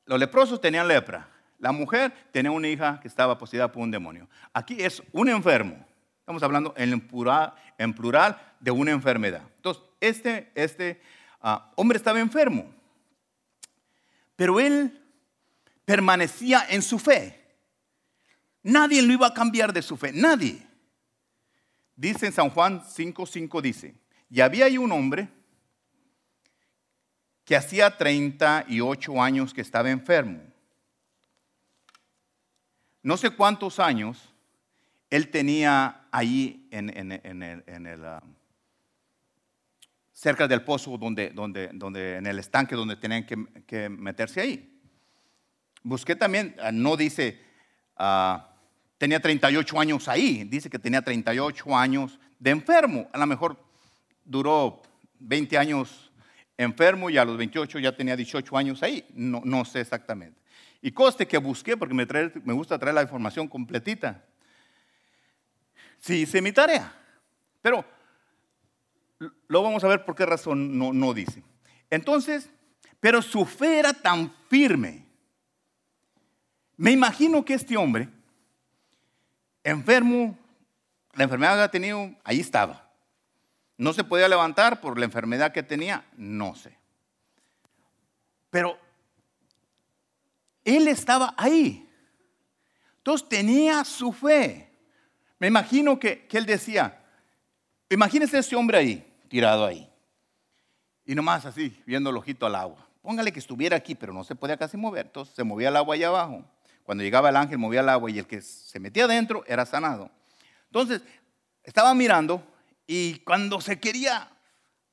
Los leprosos tenían lepra. La mujer tenía una hija que estaba poseída por un demonio. Aquí es un enfermo. Estamos hablando en plural, en plural de una enfermedad. Entonces, este, este Ah, hombre estaba enfermo, pero él permanecía en su fe. Nadie lo iba a cambiar de su fe, nadie. Dice en San Juan 5:5 dice, y había ahí un hombre que hacía 38 años que estaba enfermo. No sé cuántos años él tenía ahí en, el, ah, cerca del pozo donde, donde, donde, en el estanque donde tenían que, meterse ahí. Busqué también, ah, no dice, ah, tenía 38 años ahí, dice que tenía 38 años de enfermo. A lo mejor duró 20 años enfermo y a los 28 ya tenía 18 años ahí, no, no sé exactamente. Y coste que busqué, porque me, me gusta traer la información completita. Sí hice mi tarea, pero lo vamos a ver por qué razón no, no dice. Entonces, pero su fe era tan firme. Me imagino que este hombre, enfermo, la enfermedad que ha tenido, ahí estaba. No se podía levantar por la enfermedad que tenía, no sé. Pero él estaba ahí. Entonces tenía su fe. Me imagino que, que él decía, imagínese ese hombre ahí tirado ahí. Y nomás así, viendo el ojito al agua. Póngale que estuviera aquí, pero no se podía casi mover. Entonces se movía el agua allá abajo. Cuando llegaba el ángel, movía el agua y el que se metía adentro era sanado. Entonces, estaba mirando y cuando se quería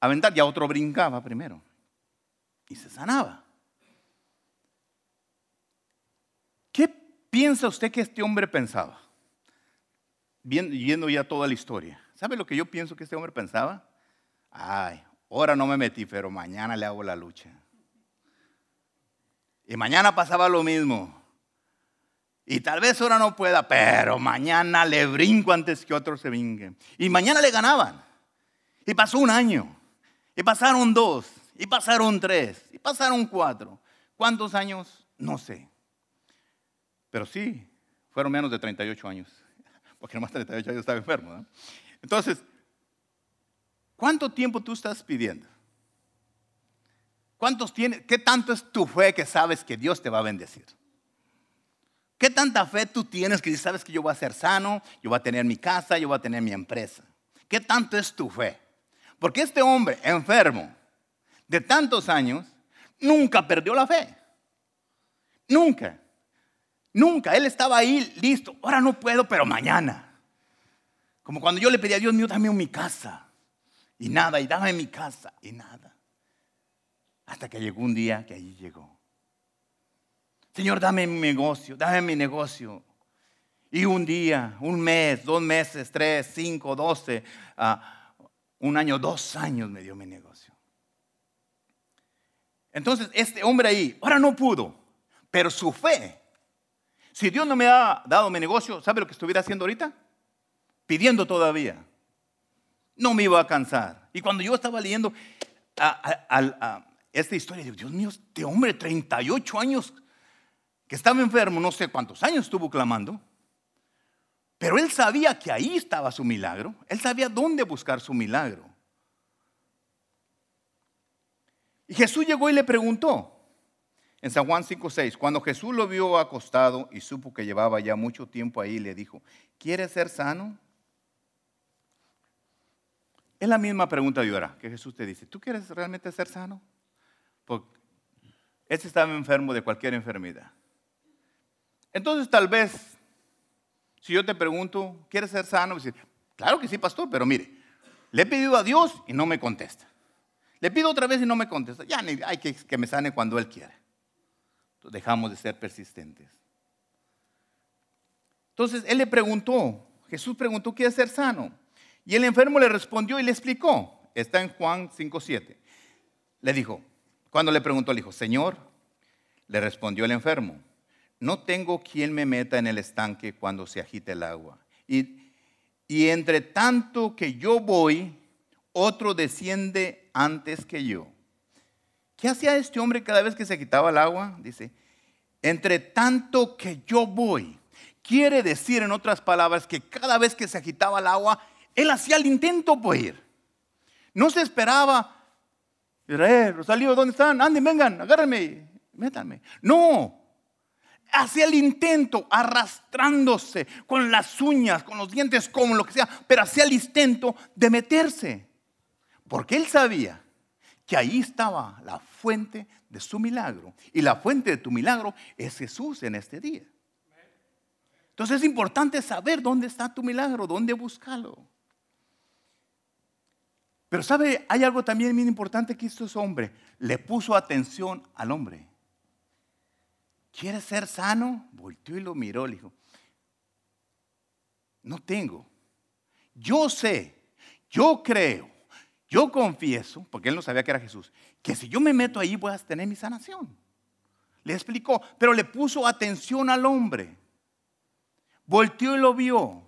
aventar, ya otro brincaba primero y se sanaba. ¿Qué piensa usted que este hombre pensaba? Viendo ya toda la historia. ¿Sabe lo que yo pienso que este hombre pensaba? Ay, ahora no me metí, pero mañana le hago la lucha. Y mañana pasaba lo mismo. Y tal vez ahora no pueda, pero mañana le brinco antes que otro se vingue. Y mañana le ganaban. Y pasó un año. Y pasaron dos. Y pasaron tres. Y pasaron cuatro. ¿Cuántos años? No sé. Pero sí, fueron menos de 38 años. Porque nomás 38 años estaba enfermo. Entonces, ¿cuánto tiempo tú estás pidiendo? ¿Cuántos tienes? ¿Qué tanto es tu fe que sabes que Dios te va a bendecir? ¿Qué tanta fe tú tienes que sabes que yo voy a ser sano, yo voy a tener mi casa, yo voy a tener mi empresa? ¿Qué tanto es tu fe? Porque este hombre enfermo de tantos años nunca perdió la fe. Nunca. Nunca. Él estaba ahí listo. Ahora no puedo, pero mañana. Como cuando yo le pedí a Dios mío, dame mi casa. Y nada, y dame mi casa. Y nada. Hasta que llegó un día que allí llegó. Señor, dame mi negocio, dame mi negocio. Y un día, un mes, dos meses, tres, cinco, doce, ah, un año, dos años me dio mi negocio. Entonces, este hombre ahí, ahora no pudo, pero su fe, si Dios no me ha dado mi negocio, ¿sabe lo que estuviera haciendo ahorita? Pidiendo todavía. No me iba a cansar. Y cuando yo estaba leyendo esta historia, digo, Dios mío, este hombre, 38 años que estaba enfermo, no sé cuántos años estuvo clamando, pero él sabía que ahí estaba su milagro, él sabía dónde buscar su milagro. Y Jesús llegó y le preguntó, en San Juan 5:6, cuando Jesús lo vio acostado y supo que llevaba ya mucho tiempo ahí, le dijo, ¿quieres ser sano? Es la misma pregunta de ahora que Jesús te dice, ¿tú quieres realmente ser sano? Porque este estaba enfermo de cualquier enfermedad. Entonces tal vez, si yo te pregunto, ¿quieres ser sano? Decir, claro que sí, pastor, pero mire, le he pedido a Dios y no me contesta. Le pido otra vez y no me contesta. Ya hay que que me sane cuando Él quiera. Entonces dejamos de ser persistentes. Entonces Él le preguntó, Jesús preguntó, ¿quieres ser sano? Y el enfermo le respondió y le explicó. Está en Juan 5.7. Le dijo, cuando le preguntó, le dijo, Señor, le respondió el enfermo no tengo quien me meta en el estanque cuando se agite el agua. Y, y entre tanto que yo voy, otro desciende antes que yo. ¿Qué hacía este hombre cada vez que se quitaba el agua? Dice, entre tanto que yo voy. Quiere decir, en otras palabras, que cada vez que se agitaba el agua, él hacía el intento por ir. No se esperaba, Israel, Rosalío, ¿dónde están? Anden, vengan, agárrenme, métanme. No, hacía el intento arrastrándose con las uñas, con los dientes, como lo que sea, pero hacía el intento de meterse. Porque él sabía que ahí estaba la fuente de su milagro. Y la fuente de tu milagro es Jesús en este día. Entonces es importante saber dónde está tu milagro, dónde buscarlo. Pero sabe, hay algo también muy importante que estos hombre le puso atención al hombre. ¿quieres ser sano? Volteó y lo miró, le dijo, no tengo. Yo sé, yo creo, yo confieso, porque él no sabía que era Jesús, que si yo me meto ahí voy a tener mi sanación. Le explicó, pero le puso atención al hombre. Volteó y lo vio.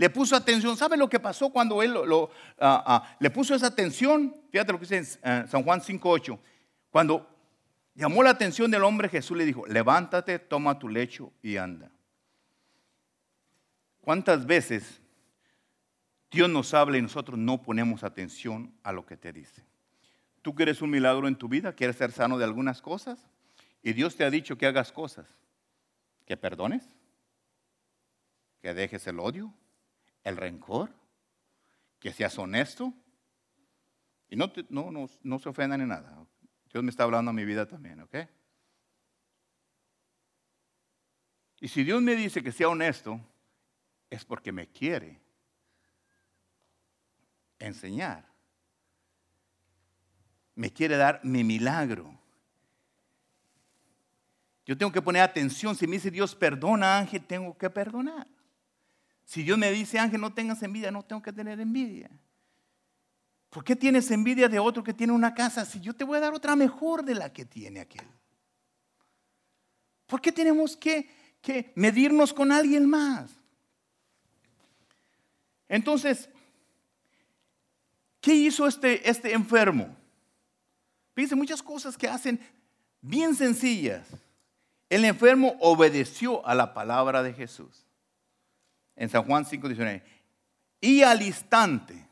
Le puso atención. ¿Sabe lo que pasó cuando él ah, ah, le puso esa atención? Fíjate lo que dice en eh, San Juan 5.8. Cuando Llamó la atención del hombre, Jesús le dijo, levántate, toma tu lecho y anda. ¿Cuántas veces Dios nos habla y nosotros no ponemos atención a lo que te dice? ¿Tú quieres un milagro en tu vida? ¿Quieres ser sano de algunas cosas? Y Dios te ha dicho que hagas cosas. Que perdones, que dejes el odio, el rencor, que seas honesto. Y no, no, no, se ofendan en nada. Dios me está hablando a mi vida también, ¿ok? Y si Dios me dice que sea honesto, es porque me quiere enseñar. Me quiere dar mi milagro. Yo tengo que poner atención. Si me dice Dios perdona, Ángel, tengo que perdonar. Si Dios me dice, Ángel, no tengas envidia, no tengo que tener envidia. ¿Por qué tienes envidia de otro que tiene una casa si yo te voy a dar otra mejor de la que tiene aquel? ¿Por qué tenemos que, que medirnos con alguien más. Entonces, ¿qué hizo este, este enfermo? Fíjense, muchas cosas que hacen bien sencillas. El enfermo obedeció a la palabra de Jesús. En San Juan 5, 19. Y al instante,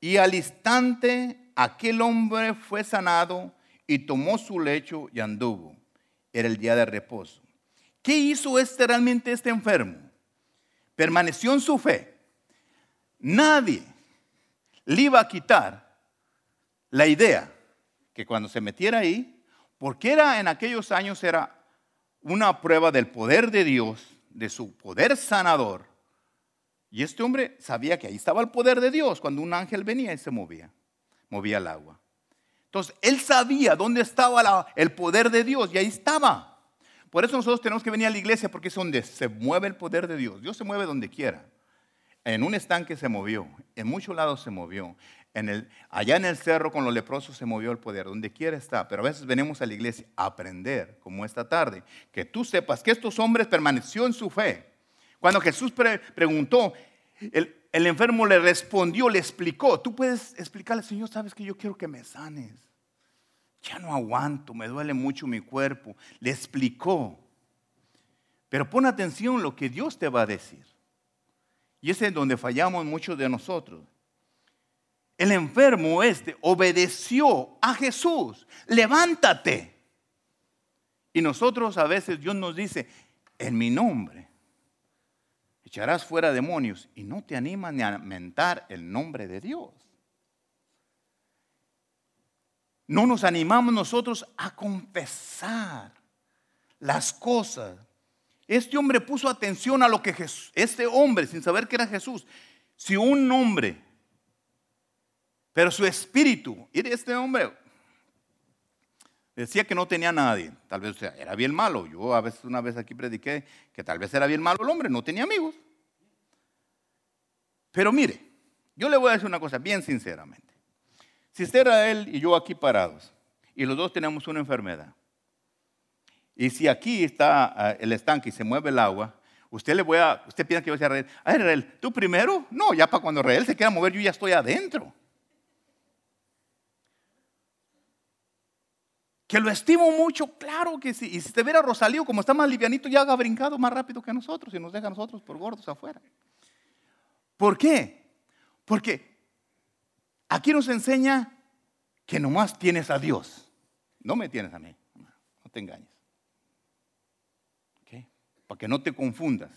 y al instante aquel hombre fue sanado y tomó su lecho y anduvo. Era el día de reposo. ¿Qué hizo este realmente este enfermo? Permaneció en su fe. Nadie le iba a quitar la idea que cuando se metiera ahí, porque era en aquellos años era una prueba del poder de Dios, de su poder sanador. Y este hombre sabía que ahí estaba el poder de Dios cuando un ángel venía y se movía, movía el agua. Entonces, él sabía dónde estaba el poder de Dios y ahí estaba. Por eso nosotros tenemos que venir a la iglesia porque es donde se mueve el poder de Dios. Dios se mueve donde quiera. En un estanque se movió, en muchos lados se movió. Allá en el cerro con los leprosos se movió el poder, donde quiera está. Pero a veces venimos a la iglesia a aprender, como esta tarde, que tú sepas que estos hombres permaneció en su fe. Cuando Jesús preguntó, el, el enfermo le respondió, le explicó. Tú puedes explicarle, Señor, sabes que yo quiero que me sanes ya no aguanto, me duele mucho mi cuerpo. Le explicó. Pero pon atención lo que Dios te va a decir. Y ese es donde fallamos muchos de nosotros. El enfermo este obedeció a Jesús. Levántate. Y nosotros a veces Dios nos dice, en mi nombre echarás fuera demonios y no te animas ni a mentar el nombre de Dios no nos animamos nosotros a confesar las cosas. Este hombre puso atención a lo que Jesús, este hombre, sin saber que era Jesús, si un hombre, pero su espíritu, y este hombre decía que no tenía nadie, tal vez era bien malo. Yo a veces una vez aquí prediqué que tal vez era bien malo el hombre, no tenía amigos. Pero mire, yo le voy a decir una cosa bien sinceramente. Si usted era él y yo aquí parados, y los dos tenemos una enfermedad, y si aquí está ah, el estanque y se mueve el agua, usted le voy a, usted piensa que va a decir a Rael, ¿tú primero? No, ya para cuando Rael se quiera mover, yo ya estoy adentro. Que lo estimo mucho, claro que sí. Y si te viera Rosalío, como está más livianito, ya haga brincado más rápido que nosotros y nos deja a nosotros por gordos afuera. ¿Por qué? Porque Aquí nos enseña que nomás tienes a Dios. No me tienes a mí. No te engañes. Para que no te confundas.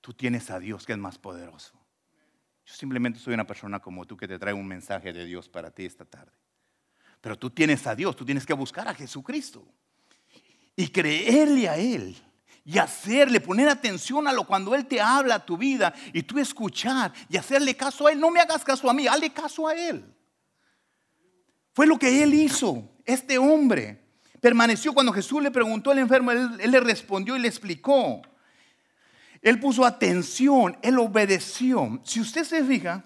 Tú tienes a Dios que es más poderoso. Yo simplemente soy una persona como tú que te trae un mensaje de Dios para ti esta tarde. Pero tú tienes a Dios, tú tienes que buscar a Jesucristo y creerle a Él y hacerle, poner atención a lo cuando Él te habla a tu vida y tú escuchar y hacerle caso a Él. No me hagas caso a mí, hazle caso a Él. Fue lo que Él hizo, este hombre. Permaneció cuando Jesús le preguntó al enfermo, él, él le respondió y le explicó. Él puso atención, él obedeció. Si usted se fija,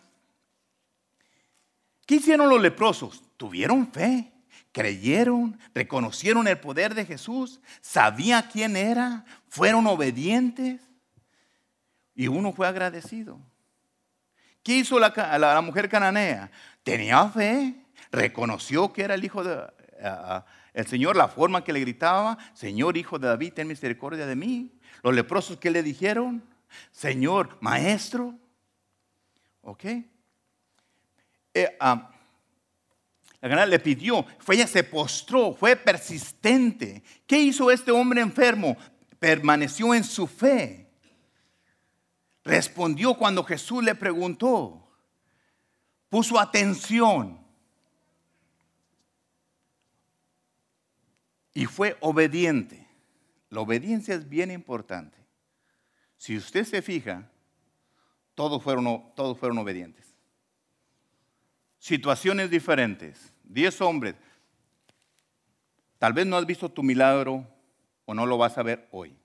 ¿qué hicieron los leprosos? Tuvieron fe creyeron, reconocieron el poder de Jesús, sabía quién era, fueron obedientes y uno fue agradecido. ¿Qué hizo la, mujer cananea? Tenía fe, reconoció que era el hijo de el Señor, la forma que le gritaba, Señor, hijo de David, ten misericordia de mí. Los leprosos que le dijeron, Señor, maestro. ¿Ok? Eh, ah, la le pidió, fue ella se postró, fue persistente. ¿Qué hizo este hombre enfermo? Permaneció en su fe. Respondió cuando Jesús le preguntó. Puso atención. Y fue obediente. La obediencia es bien importante. Si usted se fija, todos fueron, todos fueron obedientes situaciones diferentes, diez hombres, tal vez no has visto tu milagro o no lo vas a ver hoy.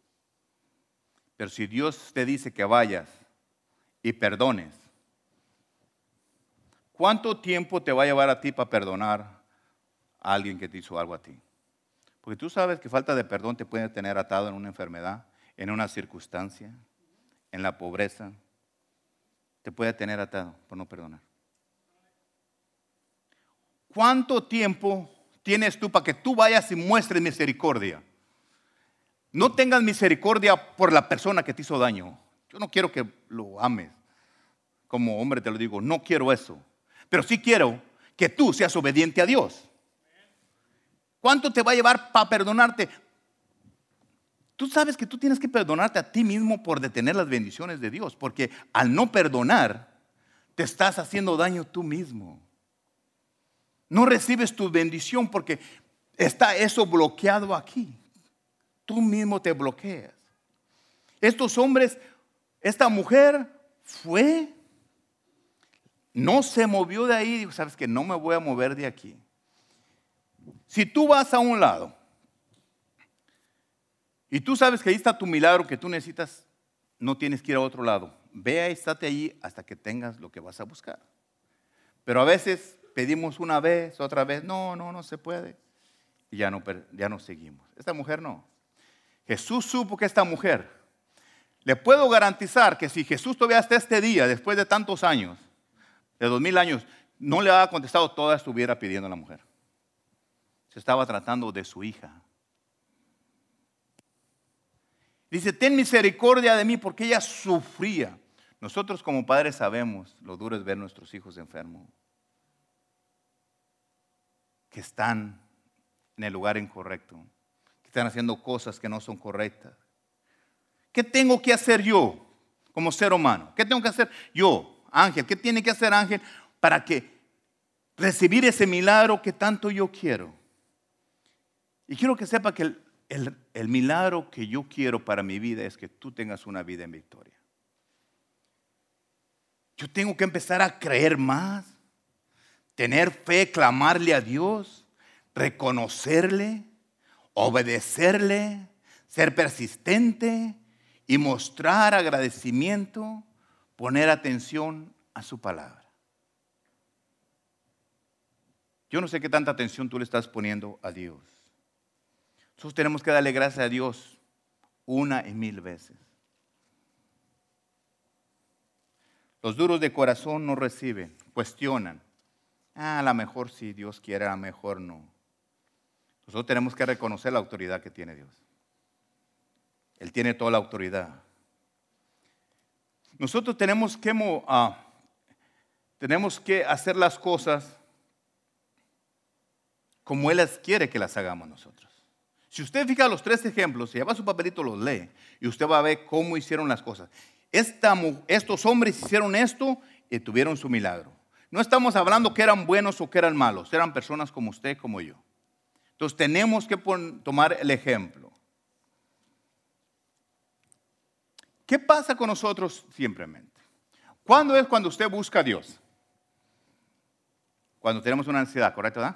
Pero si Dios te dice que vayas y perdones, ¿cuánto tiempo te va a llevar a ti para perdonar a alguien que te hizo algo a ti? Porque tú sabes que falta de perdón te puede tener atado en una enfermedad, en una circunstancia, en la pobreza. Te puede tener atado por no perdonar. ¿Cuánto tiempo tienes tú para que tú vayas y muestres misericordia? No tengas misericordia por la persona que te hizo daño. Yo no quiero que lo ames. Como hombre te lo digo, no quiero eso. Pero sí quiero que tú seas obediente a Dios. ¿Cuánto te va a llevar para perdonarte? Tú sabes que tú tienes que perdonarte a ti mismo por detener las bendiciones de Dios, porque al no perdonar, te estás haciendo daño tú mismo. No recibes tu bendición porque está eso bloqueado aquí. Tú mismo te bloqueas. Estos hombres, esta mujer fue, no se movió de ahí, dijo, sabes que no me voy a mover de aquí. Si tú vas a un lado y tú sabes que ahí está tu milagro que tú necesitas, no tienes que ir a otro lado. Ve estate allí hasta que tengas lo que vas a buscar. Pero a veces pedimos una vez, otra vez, no, no, no se puede. Y ya no, ya no seguimos. Esta mujer no. Jesús supo que esta mujer, le puedo garantizar que si Jesús todavía hasta este día, después de tantos años, de dos mil años, no le había contestado, toda estuviera pidiendo a la mujer. Se estaba tratando de su hija. Dice, ten misericordia de mí porque ella sufría. Nosotros como padres sabemos lo duro es ver a nuestros hijos enfermos, que están en el lugar incorrecto están haciendo cosas que no son correctas. ¿Qué tengo que hacer yo como ser humano? ¿Qué tengo que hacer yo, Ángel? ¿Qué tiene que hacer Ángel para que recibir ese milagro que tanto yo quiero? Y quiero que sepa que el, el milagro que yo quiero para mi vida es que tú tengas una vida en victoria. Yo tengo que empezar a creer más, tener fe, clamarle a Dios, reconocerle obedecerle, ser persistente y mostrar agradecimiento, poner atención a su palabra. Yo no sé qué tanta atención tú le estás poniendo a Dios. Nosotros tenemos que darle gracias a Dios una y mil veces. Los duros de corazón no reciben, cuestionan. Ah, a lo mejor si Dios quiere, a lo mejor no. Nosotros tenemos que reconocer la autoridad que tiene Dios. Él tiene toda la autoridad. Nosotros tenemos que, uh, tenemos que hacer las cosas como Él quiere que las hagamos nosotros. Si usted fija los tres ejemplos, si lleva su papelito, los lee y usted va a ver cómo hicieron las cosas. estos hombres hicieron esto y tuvieron su milagro. No estamos hablando que eran buenos o que eran malos, eran personas como usted, como yo. Entonces tenemos que tomar el ejemplo. ¿Qué pasa con nosotros simplemente? ¿Cuándo es cuando usted busca a Dios? Cuando tenemos una ansiedad, ¿correcto?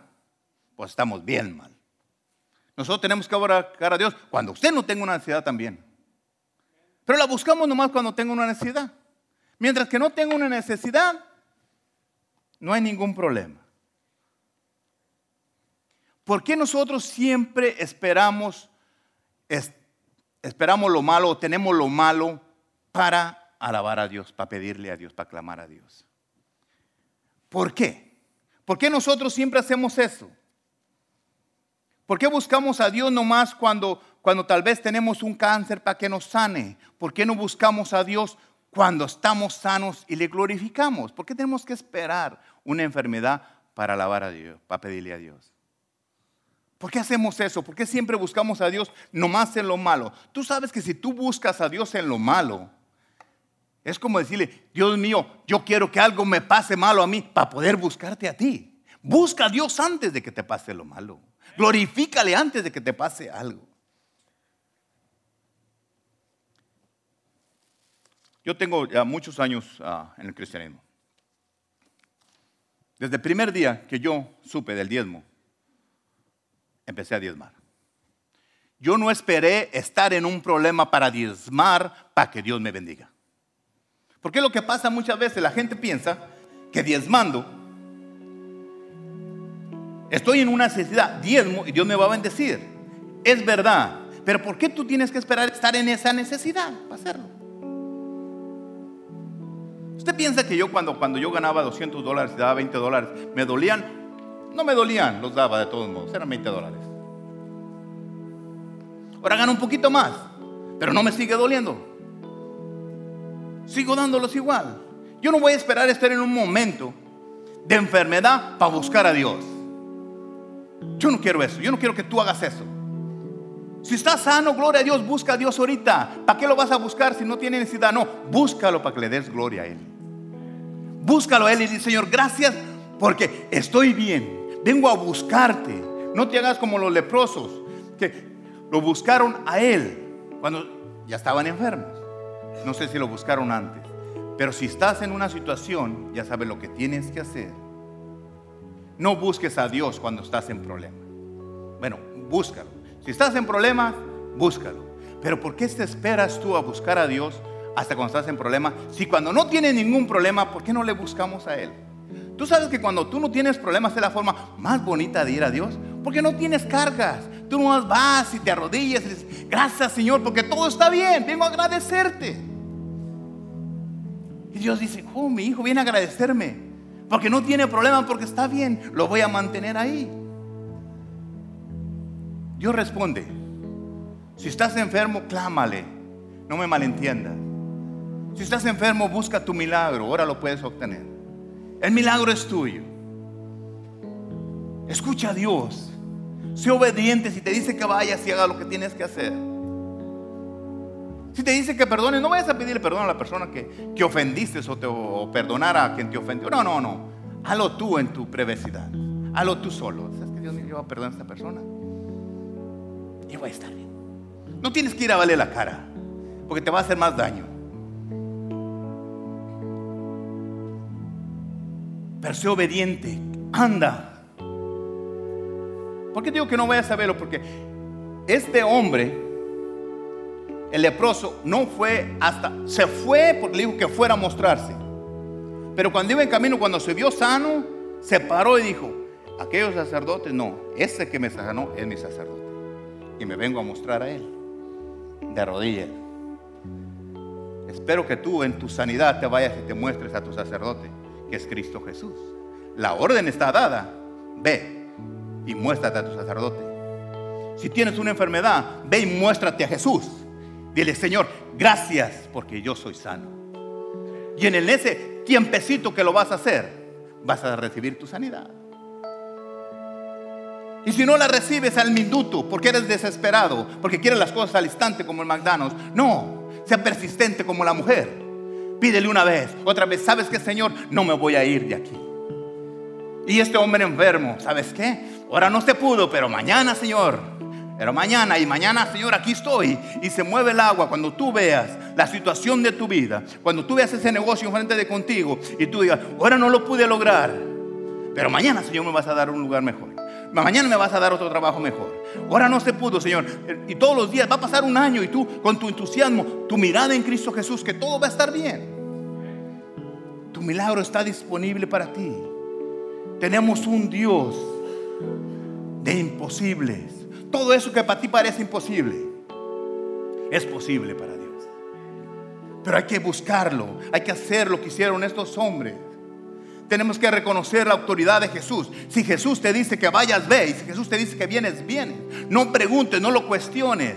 Pues estamos bien mal. Nosotros tenemos que orar a Dios cuando usted no tenga una ansiedad también. Pero la buscamos nomás cuando tenga una necesidad. Mientras que no tenga una necesidad, no hay ningún problema. ¿Por qué nosotros siempre esperamos, esperamos lo malo o tenemos lo malo para alabar a Dios, para pedirle a Dios, para clamar a Dios? ¿Por qué? ¿Por qué nosotros siempre hacemos eso? ¿Por qué buscamos a Dios nomás cuando, cuando tal vez tenemos un cáncer para que nos sane? ¿Por qué no buscamos a Dios cuando estamos sanos y le glorificamos? ¿Por qué tenemos que esperar una enfermedad para alabar a Dios, para pedirle a Dios? ¿Por qué hacemos eso? ¿Por qué siempre buscamos a Dios nomás en lo malo? Tú sabes que si tú buscas a Dios en lo malo, es como decirle, Dios mío, yo quiero que algo me pase malo a mí para poder buscarte a ti. Busca a Dios antes de que te pase lo malo. Glorifícale antes de que te pase algo. Yo tengo ya muchos años ah, en el cristianismo. Desde el primer día que yo supe del diezmo, empecé a diezmar. Yo no esperé estar en un problema para diezmar para que Dios me bendiga. Porque lo que pasa muchas veces, la gente piensa que diezmando, estoy en una necesidad, diezmo y Dios me va a bendecir. Es verdad. Pero ¿por qué tú tienes que esperar estar en esa necesidad para hacerlo? ¿Usted piensa que yo cuando, cuando yo ganaba 200 dólares y daba 20 dólares, me dolían? No me dolían, los daba de todos modos, eran 20 dólares. Ahora gano un poquito más, pero no me sigue doliendo. Sigo dándolos igual. Yo no voy a esperar estar en un momento de enfermedad para buscar a Dios. Yo no quiero eso, yo no quiero que tú hagas eso. Si estás sano, gloria a Dios, busca a Dios ahorita. ¿Para qué lo vas a buscar si no tiene necesidad? No, búscalo para que le des gloria a Él. Búscalo a Él y dice, Señor, gracias porque estoy bien. Vengo a buscarte. No te hagas como los leprosos que lo buscaron a Él cuando ya estaban enfermos. No sé si lo buscaron antes. Pero si estás en una situación, ya sabes lo que tienes que hacer. No busques a Dios cuando estás en problema. Bueno, búscalo. Si estás en problemas, búscalo. Pero ¿por qué te esperas tú a buscar a Dios hasta cuando estás en problemas? Si cuando no tienes ningún problema, ¿por qué no le buscamos a Él? Tú sabes que cuando tú no tienes problemas es la forma más bonita de ir a Dios, porque no tienes cargas. Tú no vas y te arrodillas y dices, gracias Señor, porque todo está bien, vengo a agradecerte. Y Dios dice, oh, mi hijo viene a agradecerme, porque no tiene problema, porque está bien, lo voy a mantener ahí. Dios responde. Si estás enfermo, clámale. No me malentiendas. Si estás enfermo, busca tu milagro. Ahora lo puedes obtener. El milagro es tuyo. Escucha a Dios. Sé obediente si te dice que vayas y haga lo que tienes que hacer. Si te dice que perdones, no vayas a pedirle perdón a la persona que, que ofendiste o, te, o perdonar a quien te ofendió. No, no, no. Halo tú en tu privacidad. Halo tú solo. ¿Sabes que Dios me lleva a perdonar a esta persona? y voy a estar bien. No tienes que ir a valer la cara, porque te va a hacer más daño. Pero obediente, anda. ¿Por qué digo que no vayas a verlo? Porque este hombre, el leproso, no fue hasta, se fue porque le dijo que fuera a mostrarse. Pero cuando iba en camino, cuando se vio sano, se paró y dijo, aquellos sacerdotes, no, ese que me sanó es mi sacerdote y me vengo a mostrar a Él de rodillas. Espero que tú en tu sanidad te vayas y te muestres a tu sacerdote, que es Cristo Jesús. La orden está dada. Ve y muéstrate a tu sacerdote. Si tienes una enfermedad, ve y muéstrate a Jesús. Dile, Señor, gracias porque yo soy sano. Y en ese tiempecito que lo vas a hacer, vas a recibir tu sanidad. Y si no la recibes al minuto porque eres desesperado, porque quieres las cosas al instante como el McDonald's, no, sea persistente como la mujer. Pídele una vez, otra vez, ¿sabes qué, Señor? No me voy a ir de aquí. Y este hombre enfermo, ¿sabes qué? Ahora no se pudo, pero mañana, Señor. Pero mañana y mañana, Señor, aquí estoy. Y se mueve el agua cuando tú veas la situación de tu vida. Cuando tú veas ese negocio enfrente de contigo y tú digas, ahora no lo pude lograr. Pero mañana, Señor, me vas a dar un lugar mejor. Mañana me vas a dar otro trabajo mejor. Ahora no se pudo, Señor. Y todos los días va a pasar un año y tú con tu entusiasmo, tu mirada en Cristo Jesús, que todo va a estar bien. Tu milagro está disponible para ti. Tenemos un Dios de imposibles. Todo eso que para ti parece imposible es posible para Dios. Pero hay que buscarlo, hay que hacer lo que hicieron estos hombres tenemos que reconocer la autoridad de Jesús. Si Jesús te dice que vayas, ve. Y si Jesús te dice que vienes, vienes. No preguntes, no lo cuestiones.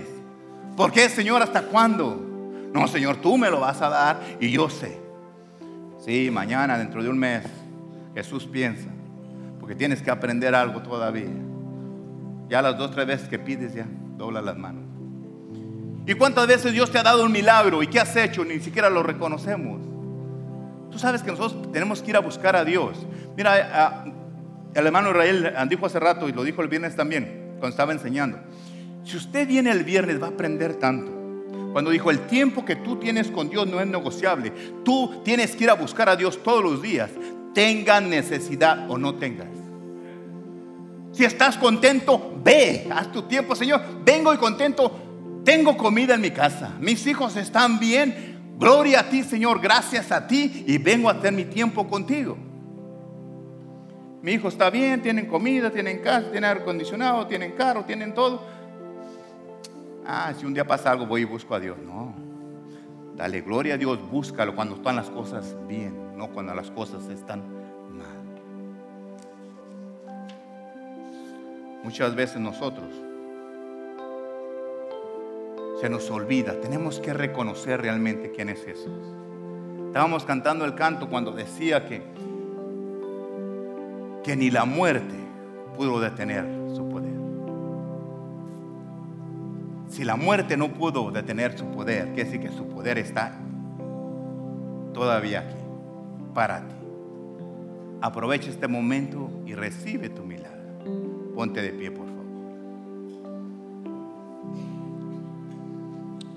¿Por qué, Señor, hasta cuándo? No, Señor, tú me lo vas a dar y yo sé. Sí, mañana, dentro de un mes, Jesús piensa. Porque tienes que aprender algo todavía. Ya las dos, tres veces que pides, ya dobla las manos. ¿Y cuántas veces Dios te ha dado un milagro? ¿Y qué has hecho? Ni siquiera lo reconocemos. Tú sabes que nosotros tenemos que ir a buscar a Dios. Mira, el hermano Israel dijo hace rato y lo dijo el viernes también, cuando estaba enseñando. Si usted viene el viernes va a aprender tanto. Cuando dijo, el tiempo que tú tienes con Dios no es negociable. Tú tienes que ir a buscar a Dios todos los días. Tenga necesidad o no tengas. Si estás contento, ve, haz tu tiempo, Señor. Vengo y contento. Tengo comida en mi casa. Mis hijos están bien. Gloria a ti, Señor, gracias a ti y vengo a hacer mi tiempo contigo. Mi hijo está bien, tienen comida, tienen casa, tienen aire acondicionado, tienen carro, tienen todo. Ah, si un día pasa algo, voy y busco a Dios. No. Dale gloria a Dios, búscalo cuando están las cosas bien, no cuando las cosas están mal. Muchas veces nosotros se nos olvida, tenemos que reconocer realmente quién es Jesús. Estábamos cantando el canto cuando decía que, que ni la muerte pudo detener su poder. Si la muerte no pudo detener su poder, quiere decir que su poder está todavía aquí, para ti. Aprovecha este momento y recibe tu milagro. Ponte de pie, por.